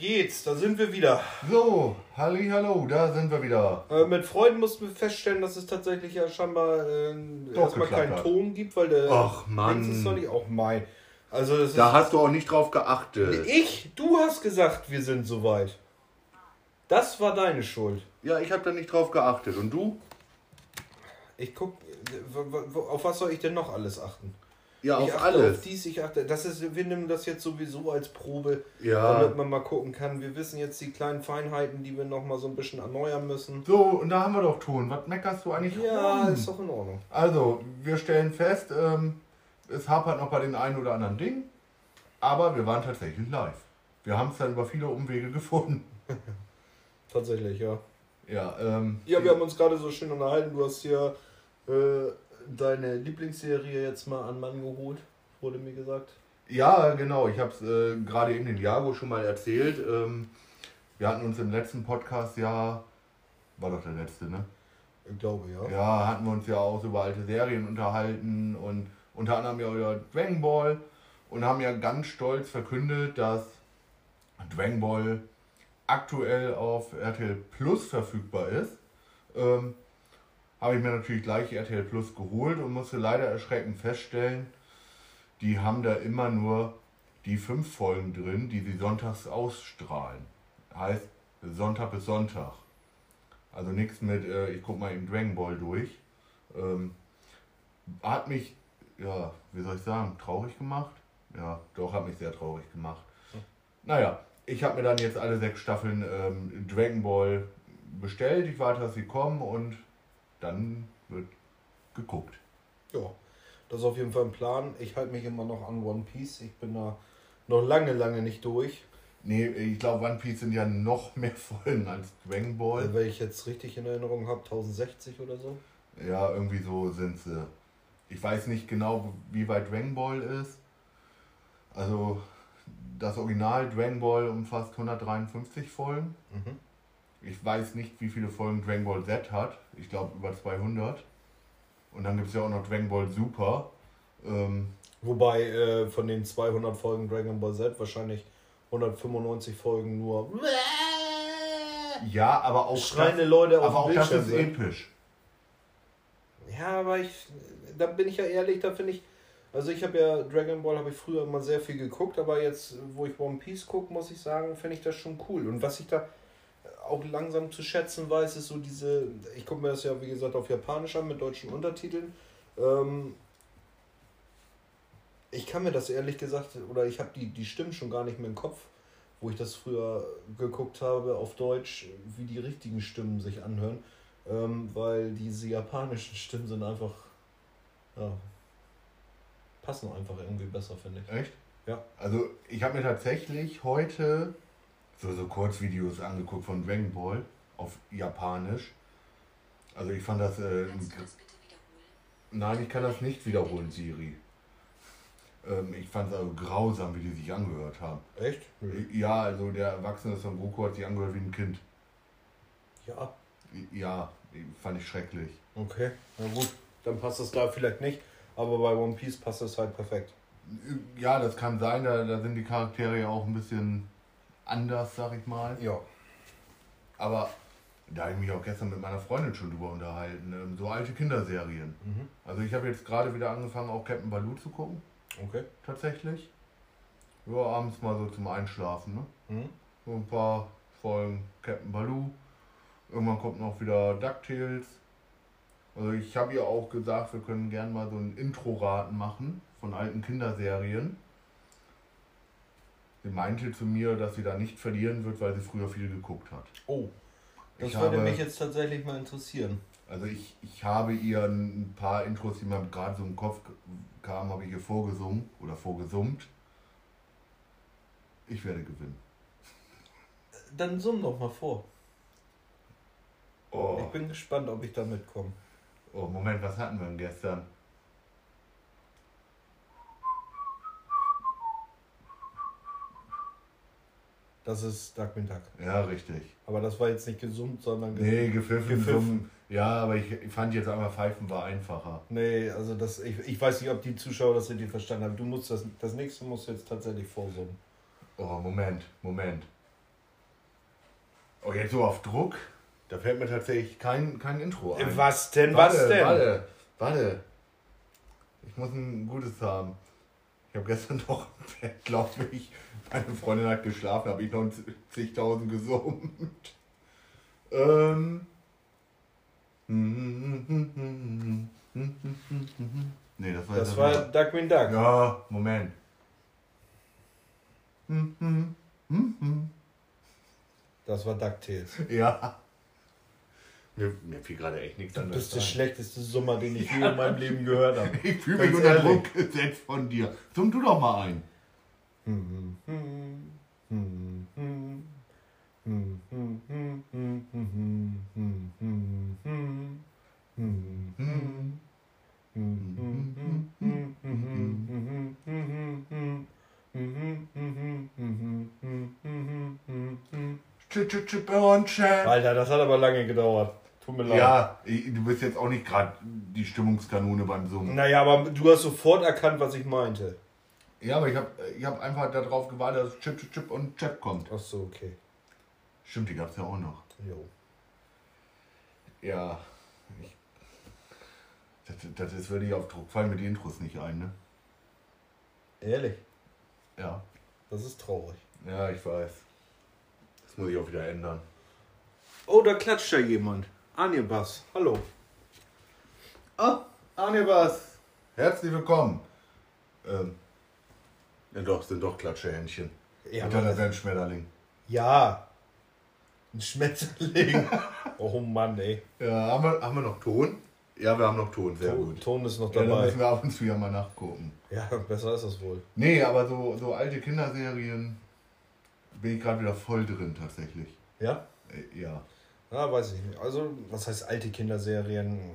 Geht's. Da sind wir wieder. So, halli, hallo, da sind wir wieder. Äh, mit Freuden mussten wir feststellen, dass es tatsächlich ja scheinbar äh, Doch erstmal keinen hat. Ton gibt, weil der Ach, Mann. Dings ist noch nicht auch mein. Also das Da ist, hast du auch nicht drauf geachtet. ich, du hast gesagt, wir sind soweit. Das war deine Schuld. Ja, ich habe da nicht drauf geachtet. Und du? Ich guck, äh, auf was soll ich denn noch alles achten? Ja, ich auf achte alles. Auf dies, ich achte, das ist, wir nehmen das jetzt sowieso als Probe, Ja. damit man mal gucken kann. Wir wissen jetzt die kleinen Feinheiten, die wir noch mal so ein bisschen erneuern müssen. So, und da haben wir doch Ton. Was meckerst du eigentlich Ja, rum? ist doch in Ordnung. Also, wir stellen fest, ähm, es hapert noch bei den einen oder anderen Dingen, aber wir waren tatsächlich live. Wir haben es dann über viele Umwege gefunden. Tatsächlich, ja. Ja, ähm, Ja, wir haben uns gerade so schön unterhalten. Du hast hier äh, deine Lieblingsserie jetzt mal an Mann geholt, wurde mir gesagt. ja genau. Ich habe es äh, gerade eben den Jago schon mal erzählt. Ähm, wir hatten uns im letzten Podcast ja, war doch der letzte, ne? Ich glaube, ja. Ja, hatten wir uns ja auch über alte Serien unterhalten und unter anderem ja über Dragon Ball und haben ja ganz stolz verkündet, dass Dragon Ball aktuell auf RTL Plus verfügbar ist. Ähm, habe ich mir natürlich gleich RTL Plus geholt und musste leider erschreckend feststellen, die haben da immer nur die fünf Folgen drin, die sie sonntags ausstrahlen. Heißt Sonntag bis Sonntag. Also nichts mit, äh, ich guck mal im Dragon Ball durch. Ähm, hat mich, ja, wie soll ich sagen, traurig gemacht? Ja, doch, hat mich sehr traurig gemacht. Naja, ich habe mir dann jetzt alle sechs Staffeln ähm, Dragon Ball bestellt. Ich warte, dass sie kommen und dann wird geguckt. Ja, das ist auf jeden Fall ein Plan. Ich halte mich immer noch an One Piece. Ich bin da noch lange, lange nicht durch. Nee, ich glaube, One Piece sind ja noch mehr Folgen als Dragon Ball. Weil ich jetzt richtig in Erinnerung habe, 1060 oder so. Ja, irgendwie so sind sie. Ich weiß nicht genau, wie weit Dragon Ball ist. Also, das Original Dragon Ball umfasst 153 Folgen. Mhm. Ich weiß nicht, wie viele Folgen Dragon Ball Z hat. Ich glaube, über 200. Und dann gibt es ja auch noch Dragon Ball Super. Ähm, Wobei äh, von den 200 Folgen Dragon Ball Z wahrscheinlich 195 Folgen nur. Ja, aber auch Schreiende das, Leute auf aber auch das ist sind. episch. Ja, aber ich, da bin ich ja ehrlich, da finde ich, also ich habe ja Dragon Ball habe ich früher immer sehr viel geguckt, aber jetzt, wo ich One Piece gucke, muss ich sagen, finde ich das schon cool. Und was ich da auch langsam zu schätzen weiß, ist so diese, ich gucke mir das ja wie gesagt auf Japanisch an mit deutschen Untertiteln. Ähm, ich kann mir das ehrlich gesagt, oder ich habe die, die Stimmen schon gar nicht mehr im Kopf, wo ich das früher geguckt habe auf Deutsch, wie die richtigen Stimmen sich anhören. Ähm, weil diese japanischen Stimmen sind einfach, ja, passen einfach irgendwie besser, finde ich. Echt? Ja. Also ich habe mir tatsächlich heute so, so Kurzvideos angeguckt von Dragon Ball auf Japanisch. Also ich fand das... Äh, Kannst du das bitte wiederholen? nein, ich kann das nicht wiederholen, Siri. Ähm, ich fand es also grausam, wie die sich angehört haben. Echt? Ja, also der Erwachsene Son Goku hat sich angehört wie ein Kind. Ja, Ja, fand ich schrecklich. okay. Na gut, dann passt das da vielleicht nicht, aber bei One Piece passt das halt perfekt. Ja, das kann sein, da, da sind die Charaktere ja auch ein bisschen anders, sag ich mal. Ja. Aber da habe ich mich auch gestern mit meiner Freundin schon drüber unterhalten. ähm, So alte Kinderserien. Mhm. Also ich habe jetzt gerade wieder angefangen, auch Captain Baloo zu gucken, Okay. tatsächlich. Ja, abends mal so zum Einschlafen, ne? Mhm. So ein paar Folgen Captain Baloo. Irgendwann kommt noch wieder DuckTales. Also ich habe ihr auch gesagt, wir können gerne mal so ein Intro-Raten machen von alten Kinderserien. Sie meinte zu mir, dass sie da nicht verlieren wird, weil sie früher viel geguckt hat. Oh, das Ich würde habe- mich jetzt tatsächlich mal interessieren. Also ich, ich habe ihr ein paar Intros, die mir gerade so im Kopf kamen, habe ich ihr vorgesungen oder vorgesummt. Ich werde gewinnen. Dann summ doch mal vor. Oh, Ich bin gespannt, ob ich da mitkomme. oh Moment, was hatten wir denn gestern? Das ist Duck. Ja, richtig. Aber das war jetzt nicht gesummt, sondern ge Nee, gepfiffen. Gepfiffen. Ja, aber ich, ich fand jetzt einmal Pfeifen war einfacher. Nee, also das, ich, ich weiß nicht, ob die Zuschauer das richtig verstanden haben. Du musst das, das nächste musst du jetzt tatsächlich vorsummen. Oh, Moment, Moment. Oh, jetzt so auf Druck? Da fällt mir tatsächlich kein, kein Intro ein. Was denn, Warte, was denn? Warte, warte. Ich muss ein gutes haben. Ich habe gestern noch, glaube ich, meine Freundin hat geschlafen, habe ich noch zigtausend gesummt. Ähm. Nee, das war Das war aber- Darkwing Duck. Ja, Moment. Das war DuckTales. Ja. Mir, mir fiel gerade echt nichts Du anderes bist der schlechteste Summer, den ich je in meinem Leben gehört habe. Ich fühle mich unter. Druck gesetzt von dir. Summ du doch mal ein. Alter, das hat aber lange gedauert. Tut mir leid. Ja, du bist jetzt auch nicht gerade die Stimmungskanone beim Summen. Naja, aber du hast sofort erkannt, was ich meinte. Ja, aber ich habe ich hab einfach darauf gewartet, dass Chip, Chip, Chip und Chip kommt. Ach so, okay. Stimmt, die gab es ja auch noch. Jo. Ja. Ich, das, das ist wirklich auf Druck. Fallen mir die Intros nicht ein, ne? Ehrlich, Ja. das ist traurig. Ja, ich weiß. Das muss ich auch wieder ändern. Oh, da klatscht ja jemand. Anjebas, hallo. Ah, Anibas. Herzlich willkommen. Ähm. Ja doch, sind doch Klatschehändchen. Ja, Mit einer aber- Sandschmetterling. ja. ein Schmetterling. oh Mann, ey. Ja, haben wir, haben wir noch Ton? Ja, wir haben noch Ton, sehr Ton, gut. Ton ist noch Ja, dann dabei. müssen wir ab und zu ja mal nachgucken. Ja, besser ist das wohl. Nee, aber so, so alte Kinderserien bin ich gerade wieder voll drin tatsächlich. Ja? Äh, Ja. Ja, weiß ich nicht. Also, was heißt alte Kinderserien?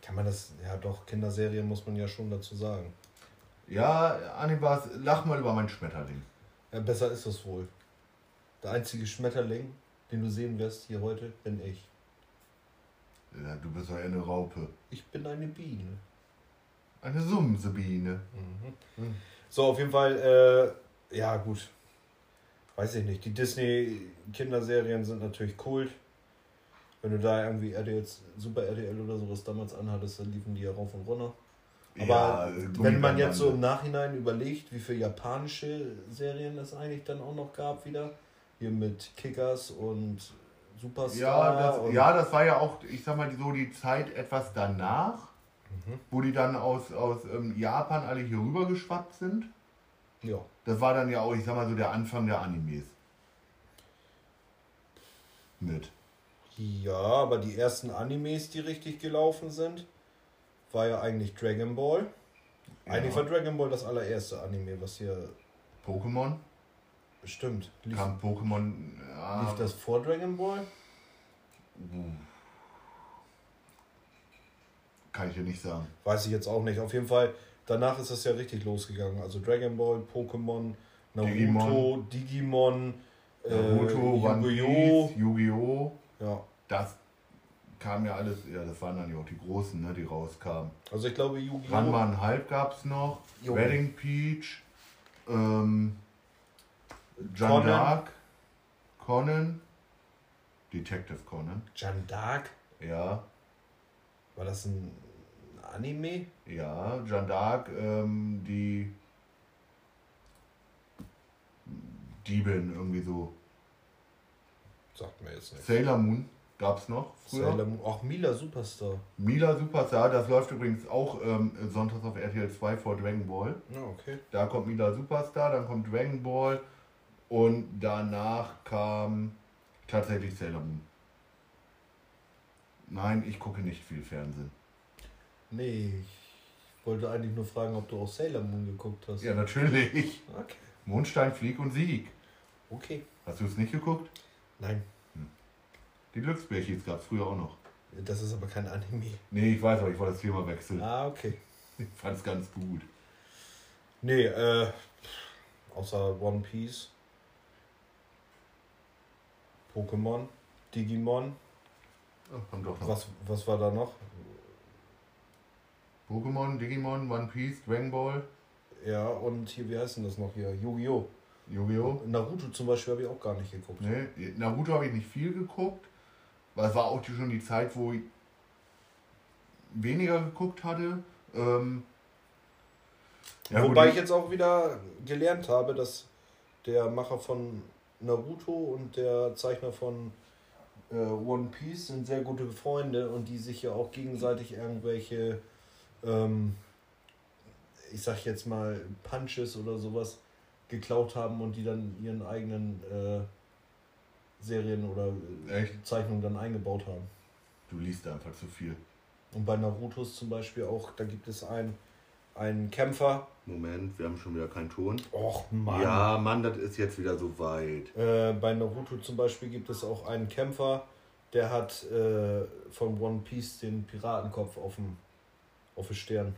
Kann man das, ja doch, Kinderserien muss man ja schon dazu sagen. Ja, Anibas, lach mal über meinen Schmetterling. Ja, besser ist das wohl. Der einzige Schmetterling, den du sehen wirst hier heute, bin ich. Ja, du bist eher eine Raupe. Ich bin eine Biene. Eine Sumsebiene. So, auf jeden Fall, äh, Ja, gut. Weiß ich nicht. Die Disney-Kinderserien sind natürlich Kult. Wenn du da irgendwie RTL, Super RTL oder sowas damals anhattest, dann liefen die ja rauf und runter. Aber Ja, wenn man jetzt so im Gummibandbande. Nachhinein überlegt, wie viele japanische Serien es eigentlich dann auch noch gab wieder, hier mit Kickers und Superstar. Ja das, und ja, das war ja auch, ich sag mal, so die Zeit etwas danach, Mhm. wo die dann aus, aus ähm, Japan alle hier rüber geschwappt sind. ja. Das war dann ja auch, ich sag mal, so der Anfang der Animes. Mit. Ja, aber die ersten Animes, die richtig gelaufen sind, war ja eigentlich Dragon Ball. Eigentlich war Dragon Ball das allererste Anime, was hier Pokémon. bestimmt. Lief, Kam Pokémon. Ja, lief das vor Dragon Ball? Kann ich dir nicht sagen. Weiß ich jetzt auch nicht. Auf jeden Fall, danach ist das ja richtig losgegangen. Also Dragon Ball, Pokémon, Naruto, Digimon, äh, Naruto, One Yu-Gi-Oh! Yu-Gi-Oh! Ja, Das kam ja alles, ja, das waren dann ja auch die großen, ne, die rauskamen. also ich glaube Yu-Gi-Oh! Ranma und Halb gab's noch, Jo. Wedding Peach, ähm, Conan. d'Arc, Conan, Detective Conan, Jeanne d'Arc, ja, war das ein Anime? ja, Jeanne d'Arc, ähm, die Diebin irgendwie so. Sagt mir jetzt nicht. Sailor Moon gab's noch früher. Sailor Moon. Auch Mila Superstar. Mila Superstar, das läuft übrigens auch ähm, sonntags auf RTL 2 vor Dragon Ball. Ja, okay. Da kommt Mila Superstar, dann kommt Dragon Ball und danach kam tatsächlich Sailor Moon. Nein, ich gucke nicht viel Fernsehen. Nee, ich wollte eigentlich nur fragen, ob du auch Sailor Moon geguckt hast. Ja, natürlich. Okay. Mondstein, Flieg und Sieg. Okay. Hast du es nicht geguckt? Nein, Die Glücksbärchis gab es früher auch noch. das ist aber kein Anime. Nee, ich weiß, aber ich wollte das Thema wechseln. Ah, okay. Ich fand es ganz gut. Nee, äh, außer One Piece, Pokémon, Digimon, haben doch noch. was, was war da noch? Pokémon, Digimon, One Piece, Dragon Ball, Ja, und hier, wie heißt denn das noch hier? Yu-Gi-Oh! Yu-Gi-Oh! Naruto zum Beispiel habe ich auch gar nicht geguckt. Nee, Naruto habe ich nicht viel geguckt, weil es war auch schon die Zeit, wo ich weniger geguckt hatte. Ähm, ja, Wobei gut, ich jetzt auch wieder gelernt habe, dass der Macher von Naruto und der Zeichner von äh, One Piece sind sehr gute Freunde und die sich ja auch gegenseitig irgendwelche, ähm, ich sag jetzt mal, Punches oder sowas geklaut haben und die dann ihren eigenen äh, Serien oder äh, Echt? Zeichnungen dann eingebaut haben. du liest einfach zu viel. Und bei Narutos zum Beispiel auch, da gibt es einen, einen Kämpfer. Moment, wir haben schon wieder keinen Ton. Och Mann. Ja, Mann, das ist jetzt wieder so weit. Äh, bei Naruto zum Beispiel gibt es auch einen Kämpfer, der hat äh, von One Piece den Piratenkopf auf dem auf dem Stern.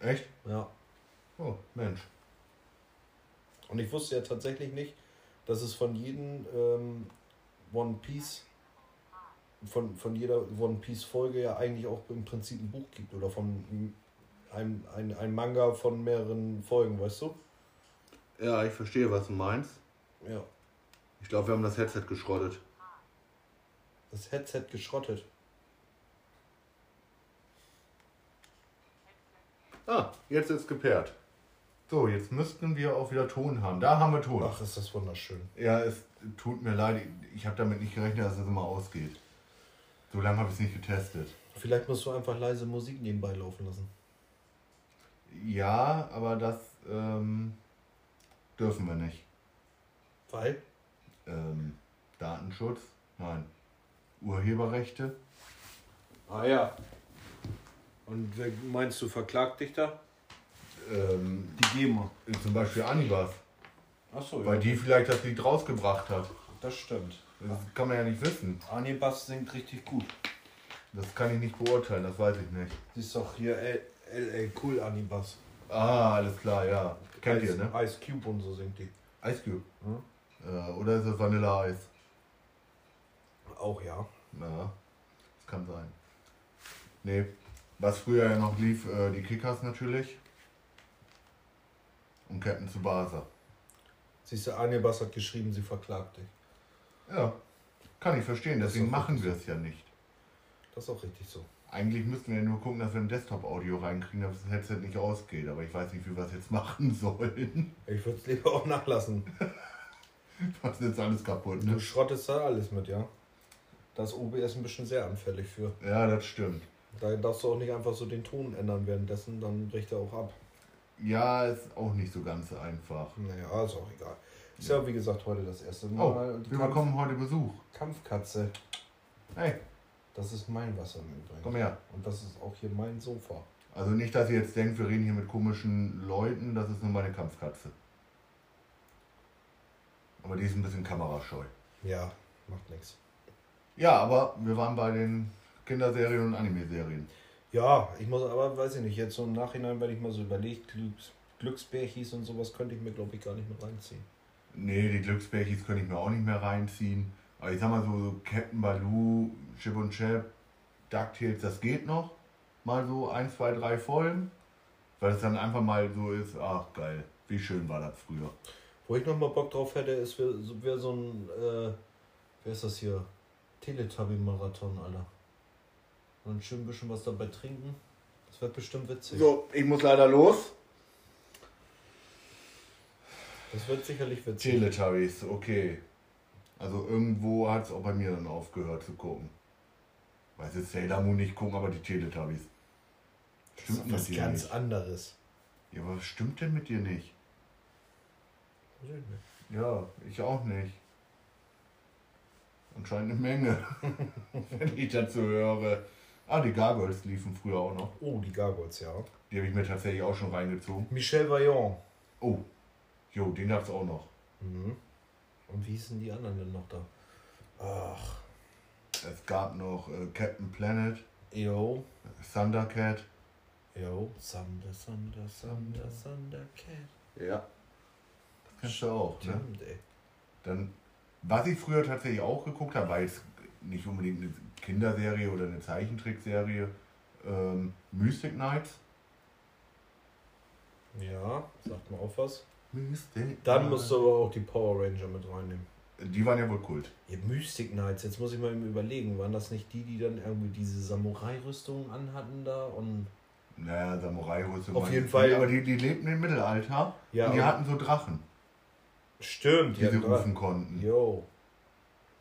Echt? Ja. Oh, Mensch. Und ich wusste ja tatsächlich nicht, dass es von jedem ähm, One Piece, von, von jeder One Piece Folge ja eigentlich auch im Prinzip ein Buch gibt oder von einem ein, ein Manga von mehreren Folgen, weißt du? Ja, ich verstehe, was du meinst. Ja. Ich glaube, wir haben das Headset geschrottet. Das Headset geschrottet. Ah, jetzt ist gepaart. So, jetzt müssten wir auch wieder Ton haben. Da haben wir Ton. Ach, ist das wunderschön. Ja, es tut mir leid. Ich habe damit nicht gerechnet, dass es immer ausgeht. So lange habe ich es nicht getestet. Vielleicht musst du einfach leise Musik nebenbei laufen lassen. Ja, aber das ähm, dürfen wir nicht. Weil? Ähm, Datenschutz? Nein. Urheberrechte? Ah ja. Und wer meinst du, verklagt dich da? Ähm, Die GEMA. zum Beispiel Anibas. Achso, Weil die vielleicht das Lied rausgebracht hat. Das stimmt. Das kann man ja nicht wissen. Anibas singt richtig gut. Das kann ich nicht beurteilen, das weiß ich nicht. Siehst doch hier L- LA Cool Anibas. Ah, alles klar, ja. Kennt ihr, ne? Ice Cube und so singt die. Ice Cube. Hm? Äh, oder ist es Vanilla Eis? Auch ja. Ja, das kann sein. Nee, was früher ja noch lief, äh, die Kickers natürlich. Und Captain Tsubasa. Siehst du, Anibas hat geschrieben, sie verklagt dich. Ja, kann ich verstehen, Das deswegen machen wir es ja nicht. Das ist auch richtig so. Eigentlich müssten wir ja nur gucken, dass wir ein Desktop-Audio reinkriegen, dass das Headset nicht ausgeht. Aber ich weiß nicht, wie wir es jetzt machen sollen. Ich würde es lieber auch nachlassen. Was ist jetzt alles kaputt, Du ne? schrottest da alles mit, ja? Da ist OBS ein bisschen sehr anfällig für. Ja, das stimmt. Da darfst du auch nicht einfach so den Ton ändern währenddessen, dann bricht er auch ab. Ja, ist auch nicht so ganz einfach. Naja, ist auch egal. Ist ja, wie gesagt, heute das erste Oh, Mal. Die wir Kampf bekommen heute Besuch. Kampfkatze. Hey, Das ist mein Wasser im Übrigen. komm her. Und das ist auch hier mein Sofa. Also nicht, dass ihr jetzt denkt, wir reden hier mit komischen Leuten, das ist nur meine Kampfkatze. Aber die ist ein bisschen kamerascheu. Ja, macht nichts. Ja, aber wir waren bei den Kinderserien und Anime-Serien. Ja, ich muss aber, weiß ich nicht, jetzt so im Nachhinein, wenn ich mal so überlegt, Glücks, Glücksbärchis und sowas könnte ich mir, glaube ich, gar nicht mit reinziehen. Nee, die Glücksbärchis könnte ich mir auch nicht mehr reinziehen. Aber ich sag mal so, so Captain Baloo, Chip und Chap, DuckTales, das geht noch. Mal so ein, zwei, drei Folgen. Weil es dann einfach mal so ist, ach geil, wie schön war das früher. Wo ich nochmal Bock drauf hätte, ist wär, so, wär so ein, äh, wer ist das hier? Teletubby-Marathon, Alter. Und schön ein bisschen was dabei trinken. Das wird bestimmt witzig. So, ich muss leider los. Das wird sicherlich witzig. Teletubbies, okay. Also irgendwo hat es auch bei mir dann aufgehört zu gucken. Weiß jetzt Sailor Moon nicht gucken, aber die Teletubbies. das ist Stimmt was mit dir ganz nicht. anderes. Ja, aber was stimmt denn mit dir nicht? Weiß ich nicht. Ja, ich auch nicht. Anscheinend eine Menge, wenn ich dazu höre. Ah, die Gargoyles liefen früher auch noch. Oh, die Gargoyles, ja. Die habe ich mir tatsächlich auch schon reingezogen. Michel Vaillant. Oh, jo, den gab's auch noch. Mhm. Und wie hießen die anderen denn noch da? Ach, Es gab noch äh, Captain Planet, yo, Thundercat. yo, Thunder, Thunder, Thunder, Thundercat. Ja. Das kennst du auch, ne? Stimmt, ey. Dann, was ich früher tatsächlich auch geguckt habe, war jetzt nicht unbedingt eine Kinderserie oder eine Zeichentrickserie, ähm, Mystic Knights. Ja, sagt mal auf was. Mystic Dann musst du aber auch die Power Ranger mit reinnehmen. Die waren ja wohl Kult. Ja, Mystic Knights, jetzt muss ich mal eben überlegen, waren das nicht die, die dann irgendwie diese Samurai-Rüstungen anhatten da und. Naja, Samurai-Rüstung. Auf waren jeden die Fall- Aber die, die lebten im Mittelalter Ja, und die hatten so Drachen, Stimmt, die sie hatten dra- rufen konnten. Jo.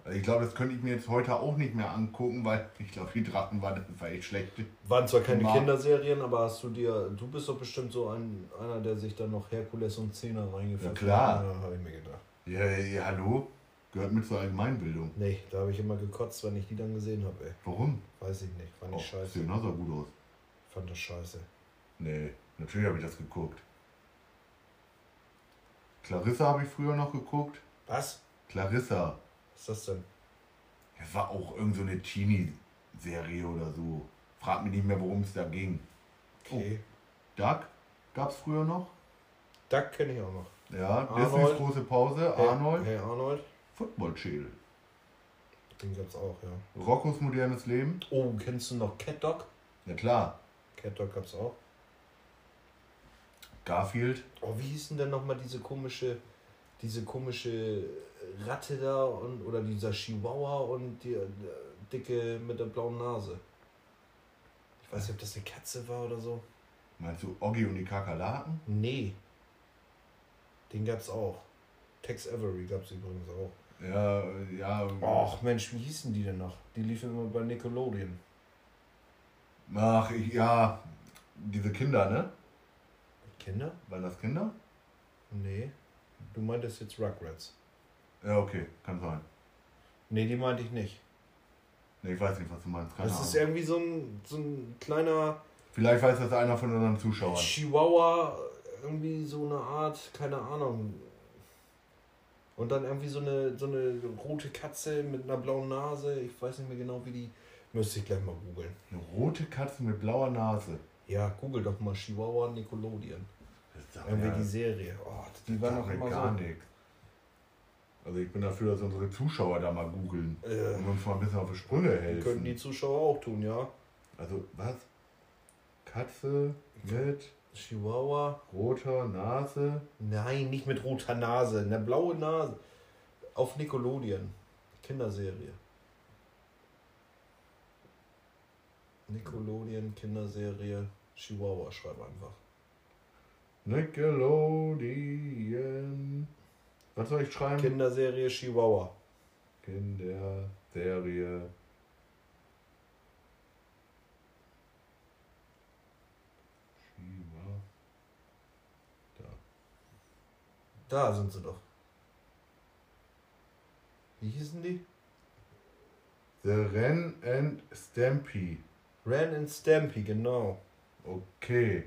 Also ich glaube, das könnte ich mir jetzt heute auch nicht mehr angucken, weil ich glaube, die Drachen waren war echt schlecht. Waren zwar keine Mal- Kinderserien, aber hast du dir. Du bist doch bestimmt so ein, einer, der sich dann noch Herkules und Zehner reingeführt Ja, klar. hat. Ja, habe ich mir gedacht. Ja, ja, hallo? Gehört mit zur Allgemeinbildung. Nee, da habe ich immer gekotzt, wenn ich die dann gesehen habe, ey. Warum? Weiß ich nicht. Fand Oh, ich scheiße. Sieht genauso gut aus. Fand das scheiße. Nee, natürlich habe ich das geguckt. Clarissa habe ich früher noch geguckt. Was? Clarissa. Was ist das denn? Das war auch irgend so eine Teenie-Serie oder so. Frag mich nicht mehr, worum es da ging. Okay. Duck gab es früher noch. Duck kenne ich auch noch. Ja. Disneys große Pause. Hey, Arnold. Hey Arnold. Football Channel. Den gab's auch, ja. Roccos modernes Leben. Oh, kennst du noch Cat Dog? Ja klar. Cat Dog gab's auch. Garfield. Oh, wie hieß denn denn nochmal diese komische, diese komische Ratte da und oder dieser Chihuahua und die äh, dicke mit der blauen Nase? Ich weiß nicht, ob das eine Katze war oder so. Meinst du Oggi und die Kakerlaken? Nee. Den gab's auch. Tex Avery gab's übrigens auch. Ja, ja. Och Mensch, wie hießen die denn noch? Die liefen immer bei Nickelodeon. Ach, ich, ja. Diese Kinder, ne? Kinder? Waren das Kinder? Nee. Du meintest jetzt Rugrats. Ja, okay, kann sein. Nee, die meinte ich nicht. Ne, ich weiß nicht, was du meinst. Keine Das ist Ahnung. irgendwie so ein, so ein kleiner Vielleicht weiß das einer von unseren Zuschauern. Chihuahua, irgendwie so eine Art, keine Ahnung. Und dann irgendwie so eine, so eine rote Katze mit einer blauen Nase. Ich weiß nicht mehr genau, wie die. Müsste ich gleich mal googeln. Eine rote Katze mit blauer Nase. Ja, google doch mal Chihuahua Nickelodeon. Irgendwie mir- die Serie. Oh, die war noch immer gar so. nichts. Also ich bin dafür, dass unsere Zuschauer da mal googeln Äh, und uns mal ein bisschen auf die Sprünge helfen. könnten die Zuschauer auch tun, ja. Also was? Katze mit Chihuahua. Roter Nase. Nein, nicht mit roter Nase. Eine blaue Nase. Auf Nickelodeon. Kinderserie. Nickelodeon, Kinderserie. Chihuahua, schreib einfach. Nickelodeon. Was soll ich schreiben? Kinderserie Chihuahua. Kinderserie. Chihuahua. Da sind sie doch. Wie hießen die? The Ren and Stampy. Ren and Stampy, genau. Okay.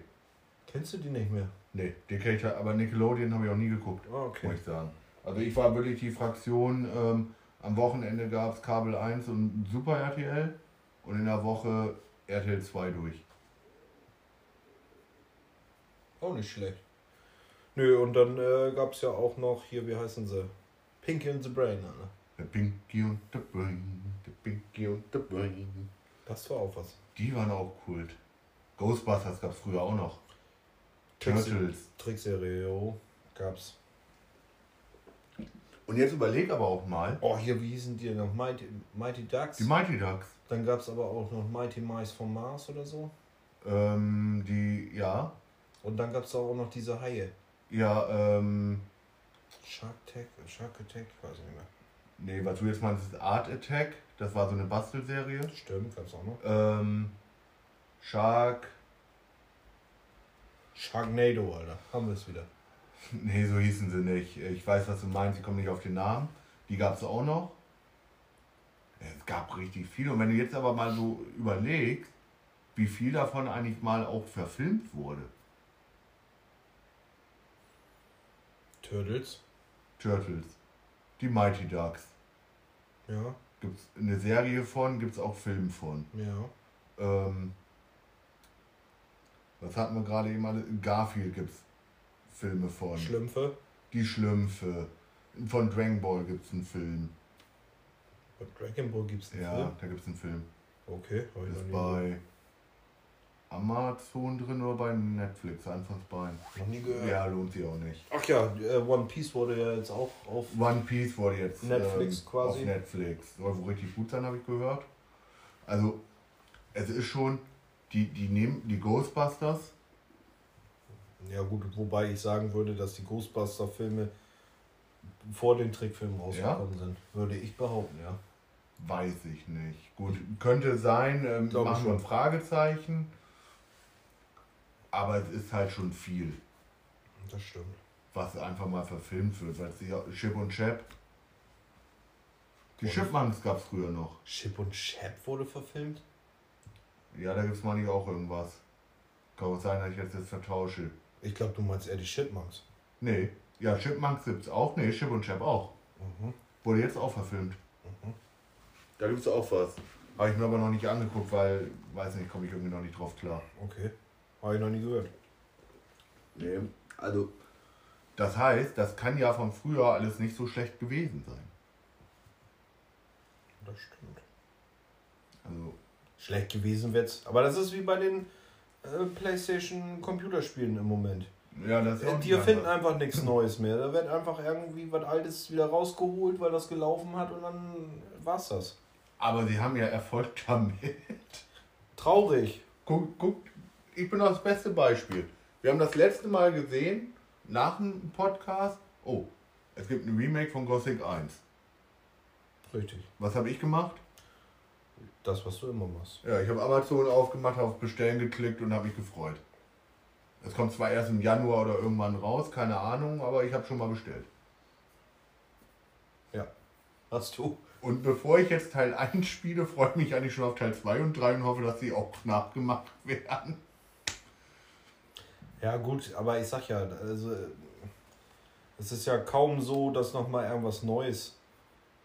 Kennst du die nicht mehr? Nee, die kenn ich ja, aber Nickelodeon habe ich auch nie geguckt, Ah, okay. muss ich sagen. Also ich war wirklich die Fraktion, ähm, am Wochenende gab es Kabel 1 und Super RTL und in der Woche RTL 2 durch. Auch nicht schlecht. Nö, und dann äh, gab es ja auch noch hier, wie heißen sie? Pinky and the Brain, ne? The Pinky und the Brain, the Pinky und the Brain. Das war auch was. Die waren auch Kult. Ghostbusters gab es früher auch noch. Turtles. Trickserie, jo, gab's. Und jetzt überleg aber auch mal, Oh, hier, wie hießen die noch? Mighty, Mighty Ducks? die Mighty Ducks. Dann gab's aber auch noch Mighty Mice vom Mars oder so. Ähm, die, ja, Und dann gab's auch noch diese Haie. ja, ähm, Shark Attack, Shark Attack, weiß ich nicht mehr. nee, was du jetzt meinst, ist Art Attack. Das war so eine Bastelserie. Stimmt, gab's auch noch. Ähm, Shark, Sharknado, Alter. Haben wir es wieder. nee, so hießen sie nicht. Ich weiß, was du meinst, ich komme nicht auf den Namen. Die gab es auch noch. Es gab richtig viel. Und wenn du jetzt aber mal so überlegst, wie viel davon eigentlich mal auch verfilmt wurde. Turtles. Turtles, die Mighty Ducks. Ja, Gibt es eine Serie von, gibt es auch Film von. ja. Ähm, was hatten wir gerade eben alle? Garfield gibt es Filme von. Schlümpfe. Die Schlümpfe. Von Dragon Ball gibt es einen Film. Bei Dragon Ball gibt's einen Ja, Film. da gibt es einen Film. Okay, hab ich Ist bei Amazon drin oder bei Netflix? Einfach bei. noch nie gehört. Ja, lohnt sich auch nicht. Ach ja, äh, One Piece wurde ja jetzt auch auf. One Piece wurde jetzt Netflix ähm, quasi. auf Netflix. Soll wohl richtig gut sein, habe ich gehört. Also, es ist schon, die, die nehmen die Ghostbusters, Ja, gut, wobei ich sagen würde, dass die Ghostbuster-Filme vor den Trickfilmen rausgekommen sind. Würde ich behaupten, ja. weiß ich nicht. Gut, könnte sein, ähm, Glaube machen wir ein schon. Fragezeichen. Aber es ist halt schon viel, Das stimmt. was einfach mal verfilmt wird. Weil es ja Chip und Chap. Die Chipmunks gab es früher noch. Chip und Chap wurde verfilmt? Ja, da gibt es mal nicht auch irgendwas. Kann auch sein, dass ich jetzt das vertausche. Ich glaube, du meinst eher die Chipmunks. Nee, ja, Chipmunks gibt es auch. Nee, Chip und Chap auch. Mhm. Wurde jetzt auch verfilmt. Mhm. Da gibt es auch was. Habe ich mir aber noch nicht angeguckt, weil, weiß nicht, komme ich irgendwie noch nicht drauf klar. Okay. Habe ich noch nie gehört. Nee, also. Das heißt, das kann ja von früher alles nicht so schlecht gewesen sein. Das stimmt. Also, Schlecht gewesen wird's. Aber das ist wie bei den äh, PlayStation Computerspielen im Moment. ja, das ist Äh, Die erfinden einfach. einfach nichts Neues mehr. Da wird einfach irgendwie was Altes wieder rausgeholt, weil das gelaufen hat und dann war's das. Aber sie haben ja Erfolg damit. Traurig. Guck, guck, ich bin das beste Beispiel. Wir haben das letzte Mal gesehen, nach dem Podcast, oh, es gibt ein Remake von Gothic 1. Richtig. Was habe ich gemacht? Das, was du immer machst. Ja, ich habe Amazon aufgemacht, auf Bestellen geklickt und habe mich gefreut. Es kommt zwar erst im Januar oder irgendwann raus, keine Ahnung, aber ich habe schon mal bestellt. Hast du? Und bevor ich jetzt Teil 1 spiele, freue ich mich eigentlich schon auf Teil 2 und 3 und hoffe, dass sie auch nachgemacht werden. Ja, gut, aber ich sag ja, also es ist ja kaum so, dass nochmal irgendwas Neues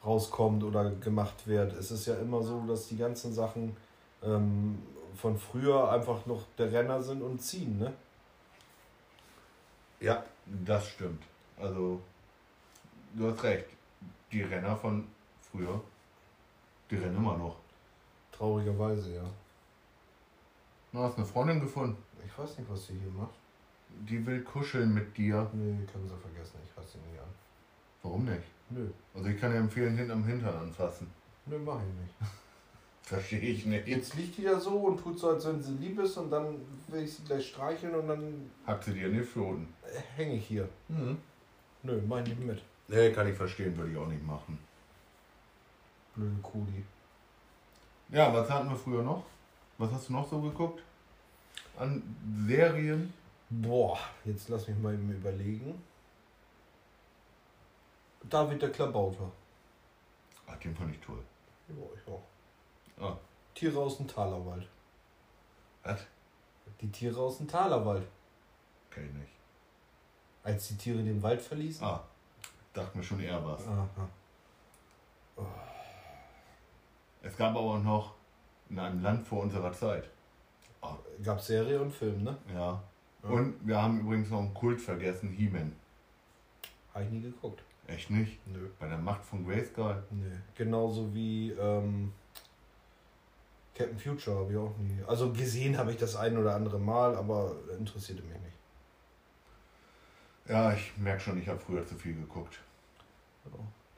rauskommt oder gemacht wird. Es ist ja immer so, dass die ganzen Sachen ähm, von früher einfach noch der Renner sind und ziehen, ne? Ja, das stimmt. Also, du hast recht. Die Renner von früher, die rennen immer noch. Traurigerweise, ja. Du hast eine Freundin gefunden. Ich weiß nicht, was sie hier macht. die will kuscheln mit dir. Nee, können sie vergessen, ich fasse sie nicht an. Warum nicht? Nö, Also ich kann dir empfehlen, hinten am Hintern anfassen. nö, mach ich nicht. Verstehe ich nicht. Jetzt liegt die da so und tut so, als wenn sie lieb ist und dann will ich sie gleich streicheln und dann Hackt sie dir in die Pfoten. äh, hänge ich hier. Mhm. Nö, mach ich nicht mit. Nee, kann ich verstehen, würde ich auch nicht machen. Blöde Kudi. Ja, was hatten wir früher noch? Was hast du noch so geguckt? An Serien? Boah, jetzt lass mich mal eben überlegen. David der Klabauter. Ach, den fand ich toll. Ja, ich auch. Ah, Tiere aus dem Talerwald. was? Die Tiere aus dem Talerwald. Kenn ich nicht. Als die Tiere den Wald verließen. Ah, dachte mir schon eher was. Aha. Es gab aber auch noch in einem Land vor unserer Zeit. Ah, Gab Serie und Film, ne? ja. Ja. Und wir haben übrigens noch einen Kult vergessen, He-Man. Habe ich nie geguckt. Echt nicht? Nö. Bei der Macht von Grayskull? Nee. Genauso wie ähm, Captain Future habe ich auch nie. Also gesehen habe ich das ein oder andere Mal, aber interessierte mich nicht. Ja, ich merke schon, ich habe früher zu viel geguckt. Ja,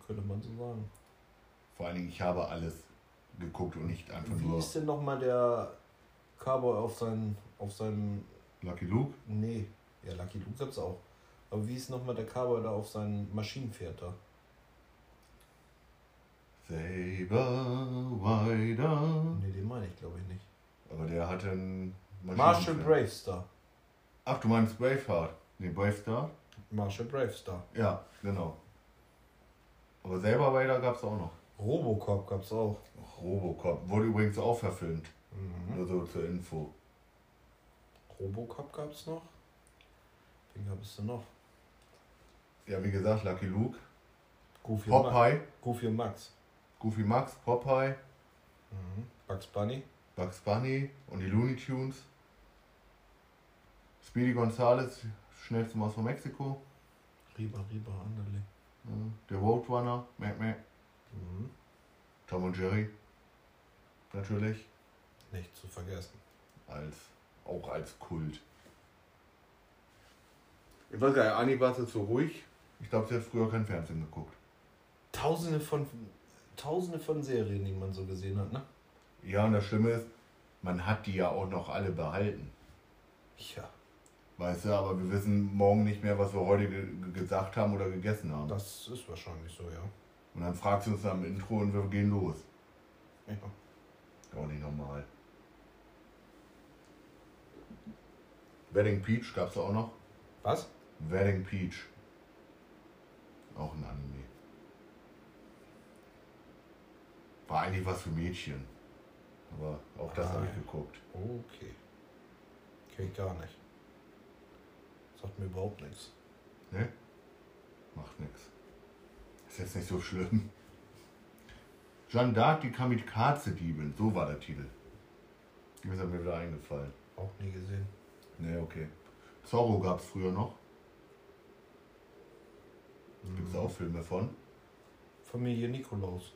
könnte man so sagen. Vor allen Dingen, ich habe alles geguckt und nicht einfach Wie nur ist denn nochmal der Cowboy auf, seinen, auf seinem. Lucky Luke. Nee, ja, Lucky Luke gab's auch. Aber wie ist nochmal der Cowboy da auf seinem Maschinenpferd da? Saber Wider. Nee, den meine ich glaube ich nicht. Aber der hatte einen Marshall. Bravestar. Ach, du meinst Braveheart? Nee, Bravestar? Marshall Bravestar. Ja, genau. Aber Saber Wider gab es auch noch. Robocop gab's auch. Robocop. Wurde übrigens auch verfilmt. Mhm. Nur so zur Info. Robocop gab's noch. Wen gab es denn noch? Ja, wie gesagt, Lucky Luke. Goofy und Max. Popeye. Goofy und Max. Goofy Max, Popeye, Mhm. Bugs Bunny. Bugs Bunny und die Looney Tunes. Speedy Gonzales, schnellste Maus von Mexiko. Riba, Riba, Anderle. Ja, Der Roadrunner, Mac Mac. Mhm. Tom und Jerry. Natürlich. Nicht zu vergessen. Als, auch als Kult. Ich weiß gar nicht, Anni war jetzt so ruhig. Ich glaube, sie hat früher kein Fernsehen geguckt. Tausende von Tausende von Serien, die man so gesehen hat, ne? Ja, und das Schlimme ist, man hat die ja auch noch alle behalten. Ja, Weißt du, aber wir wissen morgen nicht mehr, was wir heute ge gesagt haben oder gegessen haben. das ist wahrscheinlich so, ja. Und dann fragt sie uns am Intro und wir gehen los. ja. Auch nicht normal. Wedding Peach gab es auch noch. Was? Wedding Peach. Auch ein Anime. War eigentlich was für Mädchen. Aber auch das Ah, habe ich geguckt. Okay. Kenn ich gar nicht. Sagt mir überhaupt nichts. Ne? Macht nix. Ist jetzt nicht so schlimm. Jeanne d'Arc, die Kamikaze-Diebin. So war der Titel. Die ist mir wieder eingefallen. Auch nie gesehen. Ne, okay. Zorro gab es früher noch. Gibt es auch Filme von. Familie Nikolaus.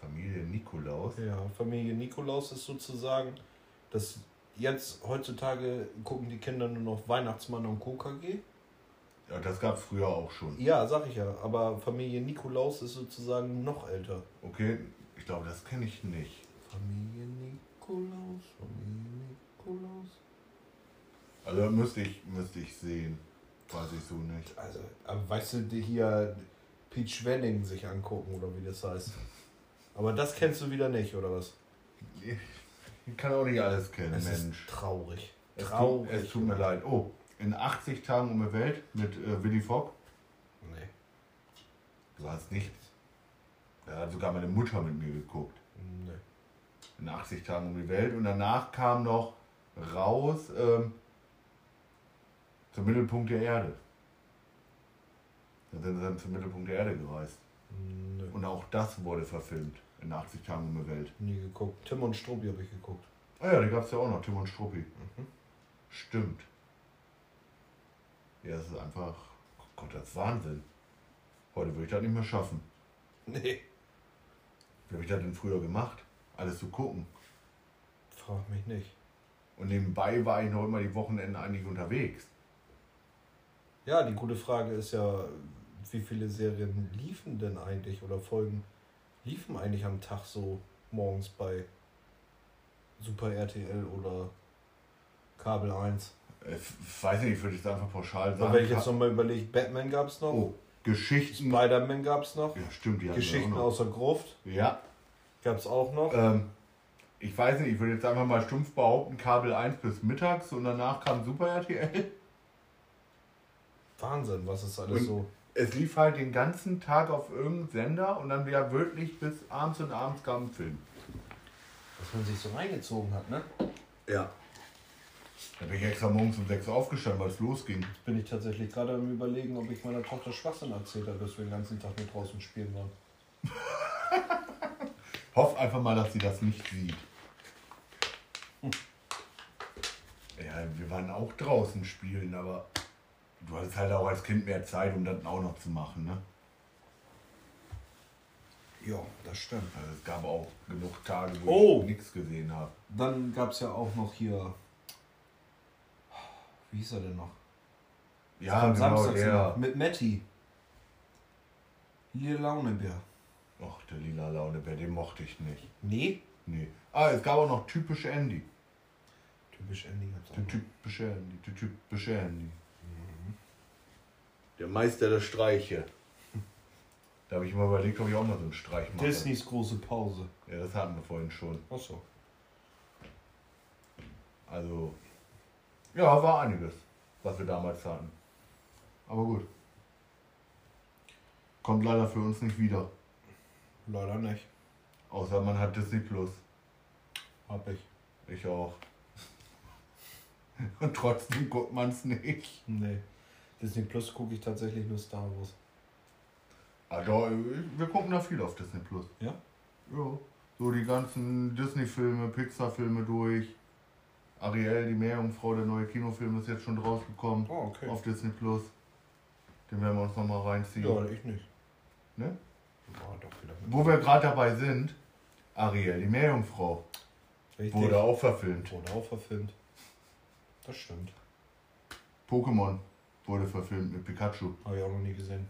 Familie Nikolaus. Ja, Familie Nikolaus ist sozusagen, das jetzt heutzutage gucken die Kinder nur noch Weihnachtsmann und KKG. Ja, das gab es früher auch schon. Ja, sag ich ja, aber Familie Nikolaus ist sozusagen noch älter. Okay, ich glaube, das kenne ich nicht. Familie Nikolaus, Familie Nikolaus. Also müsste ich, müsste ich sehen. Weiß ich so nicht. Also, aber weißt du, die hier Peach Wenning sich angucken oder wie das heißt. Aber das kennst du wieder nicht, oder was? Ich kann auch nicht alles kennen, Es Mensch. ist traurig. Es tut, Traurig. es tut mir leid. Oh, in 80 Tagen um die Welt mit äh, Willy Fogg. Nee. Du hast nicht. Da hat sogar meine Mutter mit mir geguckt. Nee. In 80 Tagen um die Welt. Und danach kam noch raus ähm, zum Mittelpunkt der Erde. Da sind sie dann zum Mittelpunkt der Erde gereist. Nee. Und auch das wurde verfilmt in 80 Tagen um die Welt. Nie geguckt. Tim und Struppi habe ich geguckt. Ah ja, die gab es ja auch noch, Tim und Struppi. Mhm. Stimmt. Ja, es ist einfach, oh Gott, das ist Wahnsinn. Heute würde ich das nicht mehr schaffen. Nee. Wie habe ich das denn früher gemacht? Alles zu gucken. Frag mich nicht. Und nebenbei war ich noch immer die Wochenende eigentlich unterwegs. Ja, die gute Frage ist ja, wie viele Serien liefen denn eigentlich oder Folgen liefen eigentlich am Tag so morgens bei Super RTL oder Kabel 1? Ich weiß nicht, ich würde es einfach pauschal Aber sagen. wenn ich jetzt nochmal überlege, Batman gab es noch, oh, Geschichten. Spider-Man gab es noch, Ja, stimmt, die Geschichten noch. aus der Gruft Ja, gab es auch noch. ähm, ich weiß nicht, ich würde jetzt einfach mal stumpf behaupten, Kabel 1 bis mittags und danach kam Super RTL. Wahnsinn, was ist alles Und- so. Es lief halt den ganzen Tag auf irgendeinem Sender und dann wieder wirklich bis abends und abends kam ein Film. Was man sich so reingezogen hat, ne? Ja. Da bin ich extra morgens um 6 Uhr aufgestanden, weil es losging. Jetzt bin ich tatsächlich gerade am überlegen, ob ich meiner Tochter Schwachsinn erzählt habe, dass wir den ganzen Tag mit draußen spielen waren. Hoff einfach mal, dass sie das nicht sieht. Ja, wir waren auch draußen spielen, aber du hattest halt auch als Kind mehr Zeit, um das auch noch zu machen, ne? Ja, das stimmt. Also es gab auch genug Tage, wo Oh. ich nichts gesehen habe. Dann gab es ja auch noch hier. Wie hieß er denn noch? Ja, Am genau, Samstag der. sogar. Mit Matti. Lila Launebär. Och, der lila Launebär, den mochte ich nicht. Nee? Nee. Ah, es gab auch noch typisch Andy. Typisch Andy gab's auch Der typische Andy, der typische Andy. Der Meister der Streiche. Da habe ich mal überlegt, ob ich auch mal so einen Streich mache. Disneys große Pause. Ja, das hatten wir vorhin schon. Achso. Also, ja, war einiges, was wir damals hatten. Aber gut. Kommt leider für uns nicht wieder. Leider nicht. Außer man hat Disney Plus. Hab ich. Ich auch. Und trotzdem guckt man es nicht. Nee. Disney Plus gucke ich tatsächlich nur Star Wars. Also, wir gucken da viel auf Disney Plus. Ja? Ja. So die ganzen Disney-Filme, Pixar-Filme durch. Ariel, die Meerjungfrau, der neue Kinofilm ist jetzt schon rausgekommen. Oh, okay. Auf Disney Plus. Den werden wir uns nochmal reinziehen. Ja, ich nicht. Ne? War doch. Wo wir gerade dabei sind, Ariel, die Meerjungfrau, Richtig. wurde auch verfilmt. Wurde auch verfilmt. Das stimmt. Pokémon wurde verfilmt mit Pikachu. Habe ich auch noch nie gesehen.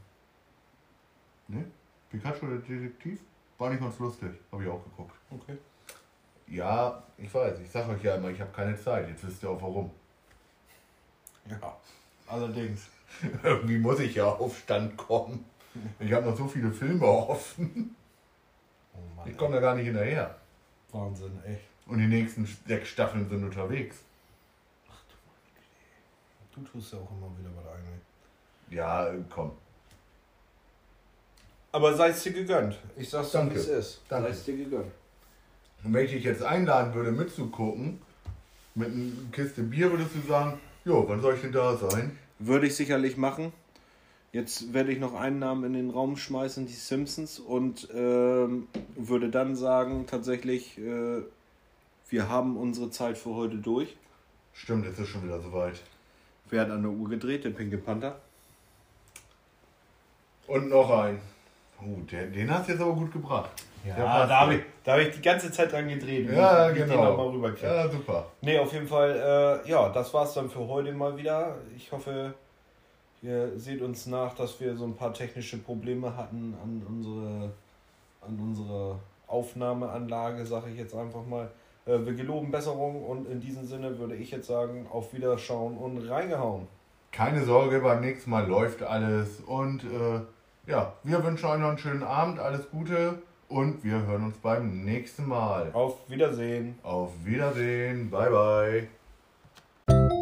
Ne? Pikachu, der Detektiv? War nicht ganz lustig. Habe ich auch geguckt. Okay. Ja, ich weiß. Ich sag euch ja immer, ich habe keine Zeit. Jetzt wisst ihr auch warum. Ja. Allerdings. Irgendwie muss ich ja auf Stand kommen. Ich habe noch so viele Filme offen. Oh Mann. Ich komme da gar nicht hinterher. Wahnsinn, echt. Und die nächsten sechs Staffeln sind unterwegs. Du tust ja auch immer wieder was eigentlich. Ja, komm. Aber sei es dir gegönnt. Ich sag's dir, wie es ist. Danke. Sei es dir gegönnt. Und wenn ich dich jetzt einladen würde, mitzugucken, mit einer Kiste Bier, würdest du sagen, jo, wann soll ich denn da sein? Würde ich sicherlich machen. Jetzt werde ich noch einen Namen in den Raum schmeißen, die Simpsons, und ähm, würde dann sagen, tatsächlich, äh, wir haben unsere Zeit für heute durch. Stimmt, jetzt ist schon wieder soweit. Wer hat an der Uhr gedreht? Der Pinke Panther. Und noch ein. Oh, der, den hast du jetzt aber gut gebracht. Passt da habe ich, da hab ich die ganze Zeit dran gedreht. Ja, ich, genau. Den noch mal rüberkriege. Ja, super. Nee, auf jeden Fall, äh, ja, das war's dann für heute mal wieder. Ich hoffe, ihr seht uns nach, dass wir so ein paar technische Probleme hatten an unsere, an unsere Aufnahmeanlage, sage ich jetzt einfach mal. Äh, wir geloben Besserung und in diesem Sinne würde ich jetzt sagen, auf Wiederschauen und reingehauen. Keine Sorge, beim nächsten Mal läuft alles. Und äh, ja, wir wünschen euch noch einen schönen Abend, alles Gute und wir hören uns beim nächsten Mal. Auf Wiedersehen. Auf Wiedersehen, bye bye.